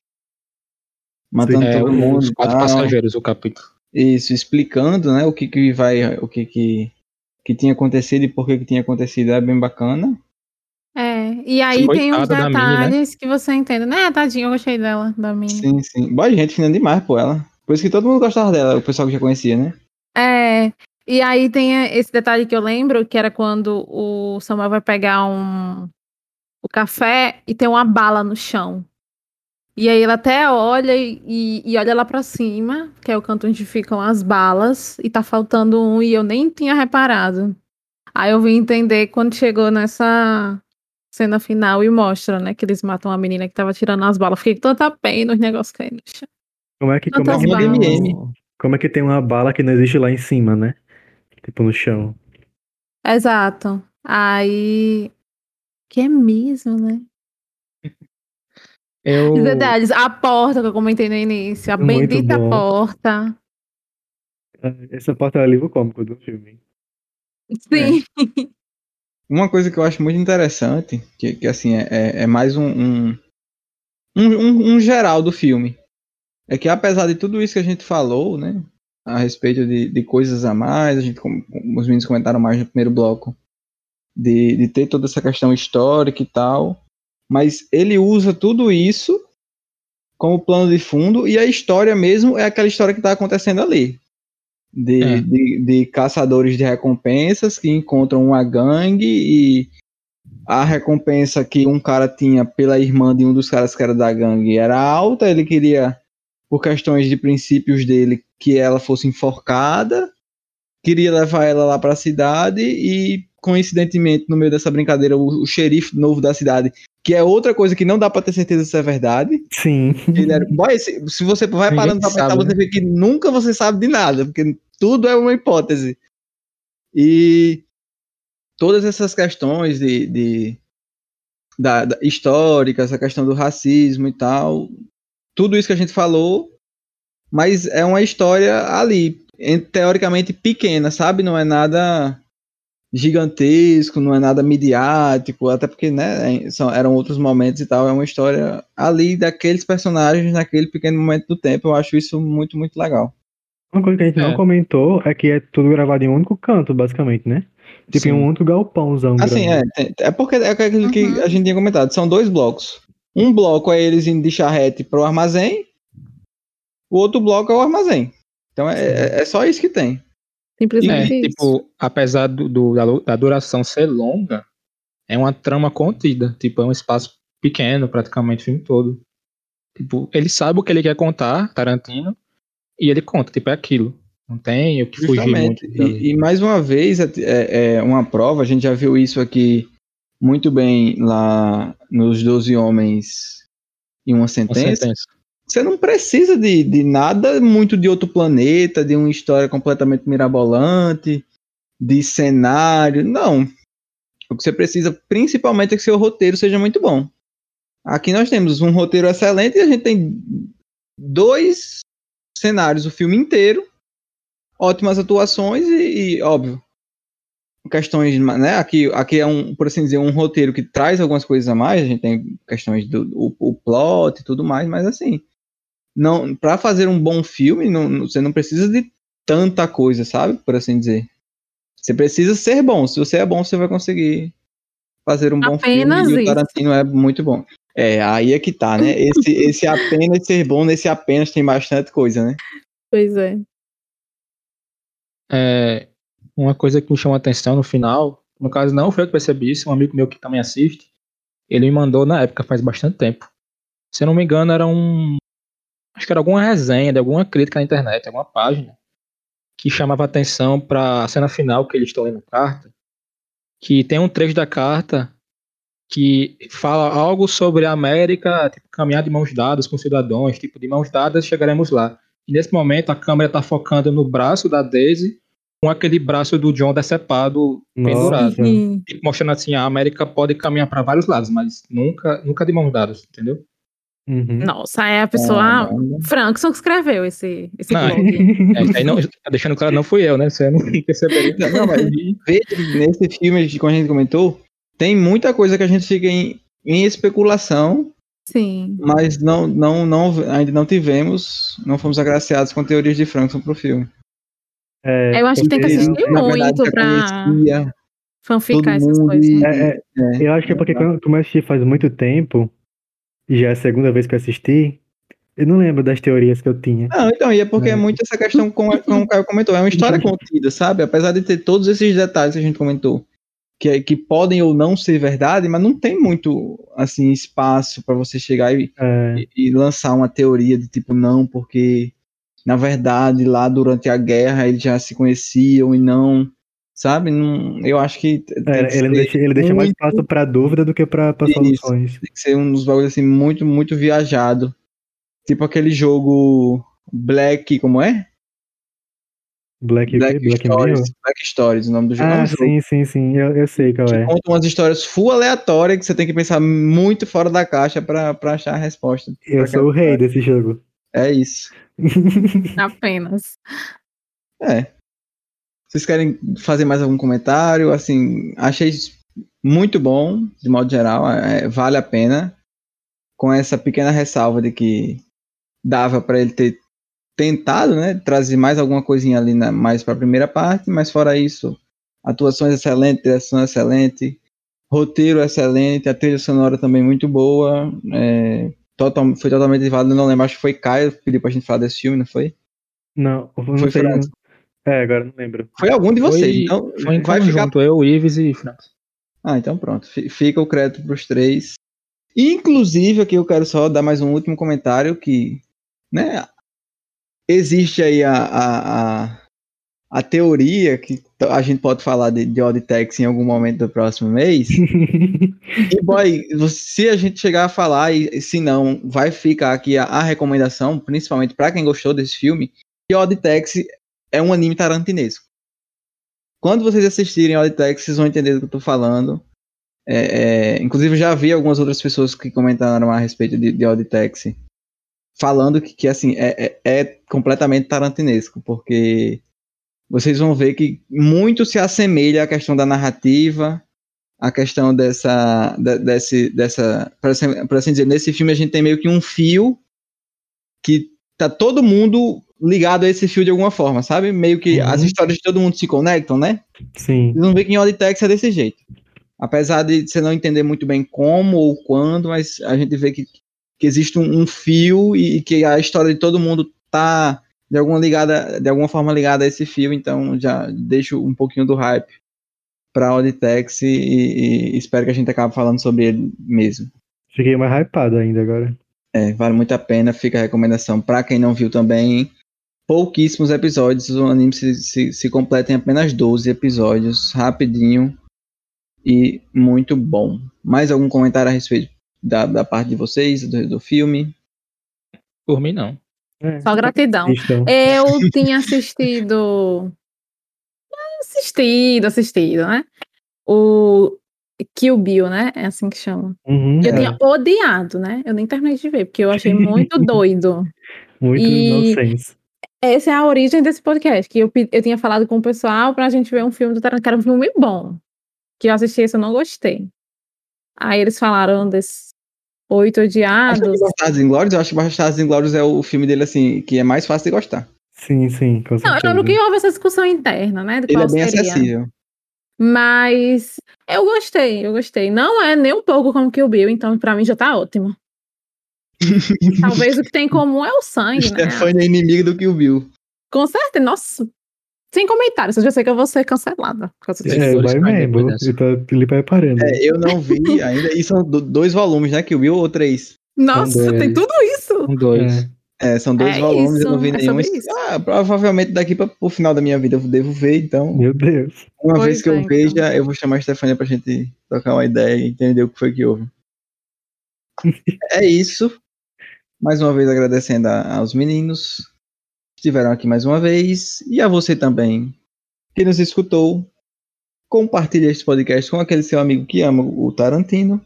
Matando É, todo mundo. os quatro passageiros, o capítulo. Isso, explicando, né, o que que vai, o que que, que tinha acontecido e por que que tinha acontecido, é bem bacana. E aí tem uns né? detalhes que você entende. Né, tadinha, eu gostei dela, da Minnie. Sim, sim. Boa gente finando demais por ela. Por isso que todo mundo gostava dela, o pessoal que já conhecia, né? É, e aí tem esse detalhe que eu lembro, que era quando o Samuel vai pegar um o café e tem uma bala no chão. E aí ele até olha e, e- e olha lá pra cima, que é o canto onde ficam as balas, e tá faltando um e eu nem tinha reparado. Aí eu vim entender quando chegou nessa cena final e mostra, né, que eles matam a menina que tava tirando as balas. Fiquei com tanta pena os negócios caindo no chão. Como é que, como é um- como é que tem uma bala que não existe lá em cima, né? Tipo no chão. Exato. Aí. Que é mesmo, né? Eu, Os detalhes, a porta que eu comentei no início, a Muito bendita bom. porta. Essa parte é o alívio cômico do filme. Sim. Uma coisa que eu acho muito interessante, que, que assim, é, é- é mais um, um, um, um- geral do filme, é que apesar de tudo isso que a gente falou, né, a respeito de, de coisas a mais, a gente, como os meninos comentaram mais no primeiro bloco, de, de ter toda essa questão histórica e tal, mas ele usa tudo isso como plano de fundo e a história mesmo é aquela história que está acontecendo ali. De, É. de, de caçadores de recompensas que encontram uma gangue e a recompensa que um cara tinha pela irmã de um dos caras que era da gangue era alta, ele queria, por questões de princípios dele, que ela fosse enforcada, queria levar ela lá para a cidade e, coincidentemente, no meio dessa brincadeira, o, o xerife novo da cidade, que é outra coisa que não dá para ter certeza se é verdade, Sim. ele era, boy, se, se você vai parando pra pensar, sabe, você né? vê que nunca você sabe de nada, porque tudo é uma hipótese. E todas essas questões de, de da, da- histórica, essa questão do racismo e tal, tudo isso que a gente falou, mas é uma história ali, teoricamente pequena, sabe? Não é nada gigantesco, não é nada midiático, até porque, né, são, eram outros momentos e tal, é uma história ali daqueles personagens naquele pequeno momento do tempo, eu acho isso muito, muito legal. Uma coisa que a gente não É. comentou é que é tudo gravado em um único canto, basicamente, né? Tipo, Sim. em um único galpãozão. Assim, grande. é, é porque é aquilo que Uhum. a gente tinha comentado, são dois blocos. Um bloco é eles indo de charrete pro armazém, o outro bloco é o armazém. Então é, é- é só isso que tem. É, Simplesmente isso. tipo, apesar do, do- da, da duração ser longa, é uma trama contida. Tipo, é um espaço pequeno, praticamente o filme todo. Tipo, ele sabe o que ele quer contar, Tarantino, e ele conta, tipo, é aquilo. Não tem o que fugir muito. E, e mais uma vez, é, é- é uma prova, a gente já viu isso aqui muito bem lá nos Doze Homens em uma Uma sentença. sentença. Você não precisa de, de nada muito de outro planeta, de uma história completamente mirabolante, de cenário. Não. O que você precisa, principalmente, é que seu roteiro seja muito bom. Aqui nós temos um roteiro excelente e a gente tem dois cenários, o filme inteiro, ótimas atuações e, e, óbvio, questões, né? Aqui, aqui é um, por assim dizer, um roteiro que traz algumas coisas a mais. A gente tem questões do o, o plot e tudo mais, mas assim, não, para fazer um bom filme, não, você não precisa de tanta coisa, sabe? Por assim dizer. Você precisa ser bom. Se você é bom, você vai conseguir fazer um bom Apenas filme. E o isso. Tarantino é muito bom. É, aí é que tá, né? Esse, esse apenas ser bom, nesse apenas tem bastante coisa, né? Pois é. É, uma coisa que me chamou a atenção no final, no caso não foi eu que percebi isso, um amigo meu que também assiste, ele me mandou na época, faz bastante tempo. Se eu não me engano, era um. Acho que era alguma resenha, de alguma crítica na internet, alguma página, que chamava atenção pra cena final que eles estão lendo carta. que tem um trecho da carta que fala algo sobre a América, tipo, caminhar de mãos dadas com cidadãos, tipo, de mãos dadas chegaremos lá. E nesse momento a câmera tá focando no braço da Daisy com aquele braço do John decepado pendurado. Tipo, mostrando assim, a América pode caminhar para vários lados, mas nunca, nunca de mãos dadas, entendeu? Uhum. Nossa, é a pessoa. Ah, não. Frankson que escreveu esse, esse Não, blog. É, aí não, deixando claro, não fui eu, né? Você não perceberia. Não, mas veja, nesse filme, como a gente comentou, tem muita coisa que a gente fica em, em especulação, Sim. mas não, não, não, ainda não tivemos, não fomos agraciados com teorias de Frankson pro filme. É, Eu acho que tem que assistir verdade, muito já pra conhecia fanficar essas mundo coisas. e- É, é, é. eu acho que é porque quando como eu assisti faz muito tempo, e já é a segunda vez que eu assisti, eu não lembro das teorias que eu tinha. Não, então, e é porque é É. muito essa questão, como, como o Caio comentou, é uma história contida, sabe? Apesar de ter todos esses detalhes que a gente comentou, que, que podem ou não ser verdade, mas não tem muito, assim, espaço para você chegar e, É, e- e lançar uma teoria de tipo, não, porque na verdade lá durante a guerra eles já se conheciam e não, sabe? Não, eu acho que é, ele, deixa, ele deixa mais espaço pra dúvida do que Isso. soluções. tem que ser um dos bagulhos assim muito, muito viajado. Tipo aquele jogo Black, como é? Black, Black, Black Stories. Mirror? Black Stories, o nome do jogo. é Ah, um jogo sim, sim, sim, eu, eu sei qual que é. conta umas histórias full aleatórias que você tem que pensar muito fora da caixa pra, pra achar a resposta. Eu sou o rei história. desse jogo. É isso. Apenas. É. Vocês querem fazer mais algum comentário? Assim, achei muito bom, de modo geral, é, vale a pena. Com essa pequena ressalva de que dava para ele ter tentado, né, trazer mais alguma coisinha ali na, mais para a primeira parte, mas fora isso, atuações excelentes, direção excelente, roteiro excelente, a trilha sonora também muito boa, é, total, foi totalmente válido, não lembro, acho que foi Caio que pediu pra gente falar desse filme, não foi? Não, não Foi. França. É, agora não lembro. Foi algum de vocês, Foi, então foi em vai ficar conjunto, eu, Ives e França. Ah, então pronto. Fi- Fica o crédito para os três. Inclusive, aqui eu quero só dar mais um último comentário que, né, existe aí a, a, a, a teoria que a gente pode falar de, de Odd Tax em algum momento do próximo mês. E, boy, se a gente chegar a falar, e se não, vai ficar aqui a, a recomendação, principalmente para quem gostou desse filme, que Odd Taxi é um anime tarantinesco. Quando vocês assistirem Odd Taxi, vocês vão entender do que eu tô falando. É, é, inclusive, já vi algumas outras pessoas que comentaram a respeito de, de Odd Taxi, falando que, que assim, é, é, é completamente tarantinesco, porque vocês vão ver que muito se assemelha à questão da narrativa, a questão dessa, de- desse, dessa, por assim, assim dizer, nesse filme a gente tem meio que um fio que tá todo mundo ligado a esse fio de alguma forma, sabe? Meio que Uhum. as histórias de todo mundo se conectam, né? Sim. Vocês vão ver que em Auditex é desse jeito. Apesar de você não entender muito bem como ou quando, mas a gente vê que, que existe um, um fio e que a história de todo mundo tá de alguma ligada, de alguma forma ligada a esse fio, então já deixo um pouquinho do hype para Auditex e, e- e espero que a gente acabe falando sobre ele mesmo. Fiquei mais hypado ainda agora. É, vale muito a pena, fica a recomendação para quem não viu também. Pouquíssimos episódios, o anime se, se, se completa em apenas 12 episódios, rapidinho e muito bom. Mais algum comentário a respeito da, da parte de vocês, do, do filme? Por mim, não. É, Só gratidão. Eu tinha assistido. Assistido, assistido, né? O Kill Bill, né? É assim que chama. Uhum, Eu é, tinha odiado, né? Eu nem terminei de ver, porque eu achei muito doido. muito e- nonsense. Essa é a origem desse podcast, que eu, eu tinha falado com o pessoal pra gente ver um filme do Tarantino, que era um filme bom. Que eu assisti esse, eu não gostei. Aí eles falaram desses oito que odiados. Bastardos Inglórios, eu acho que Bastardos Inglórios é o filme dele, assim, que é mais fácil de gostar. Sim, sim, com Não, eu certeza. lembro que houve essa discussão interna, né? Ele qual é bem seria. acessível. Mas eu gostei, eu gostei. Não é nem um pouco como Kill Bill, então pra mim já tá ótimo. Talvez o que tem em comum é o sangue, né? Stefania é inimigo do Kill Bill. Com certeza, nossa. Sem comentários, eu já sei que eu vou ser cancelada. É, vai mesmo. Ele tá ele preparando. É, eu não vi ainda. E são do- dois volumes, né? Kill Bill ou três? Nossa, dois. tem tudo isso. Um, dois. É. É, são dois É volumes, eu não vi isso, é nenhum. isso. Ah, provavelmente daqui para o final da minha vida eu devo ver, então. Meu Deus. Uma Pois vez que eu é, então. veja, eu vou chamar a Stefania pra gente trocar uma ideia e entender o que foi que houve. é isso. Mais uma vez agradecendo a- aos meninos que estiveram aqui mais uma vez e a você também que nos escutou. Compartilhe este podcast com aquele seu amigo que ama o Tarantino.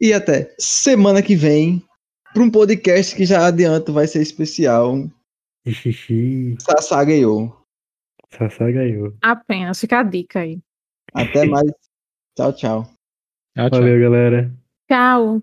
E até semana que vem para um podcast que já adianto vai ser especial. Xixi. Sassá ganhou. Sassá ganhou. Apenas, fica a dica aí. Até mais. Tchau, tchau. Tchau, tchau. Valeu, galera. Tchau.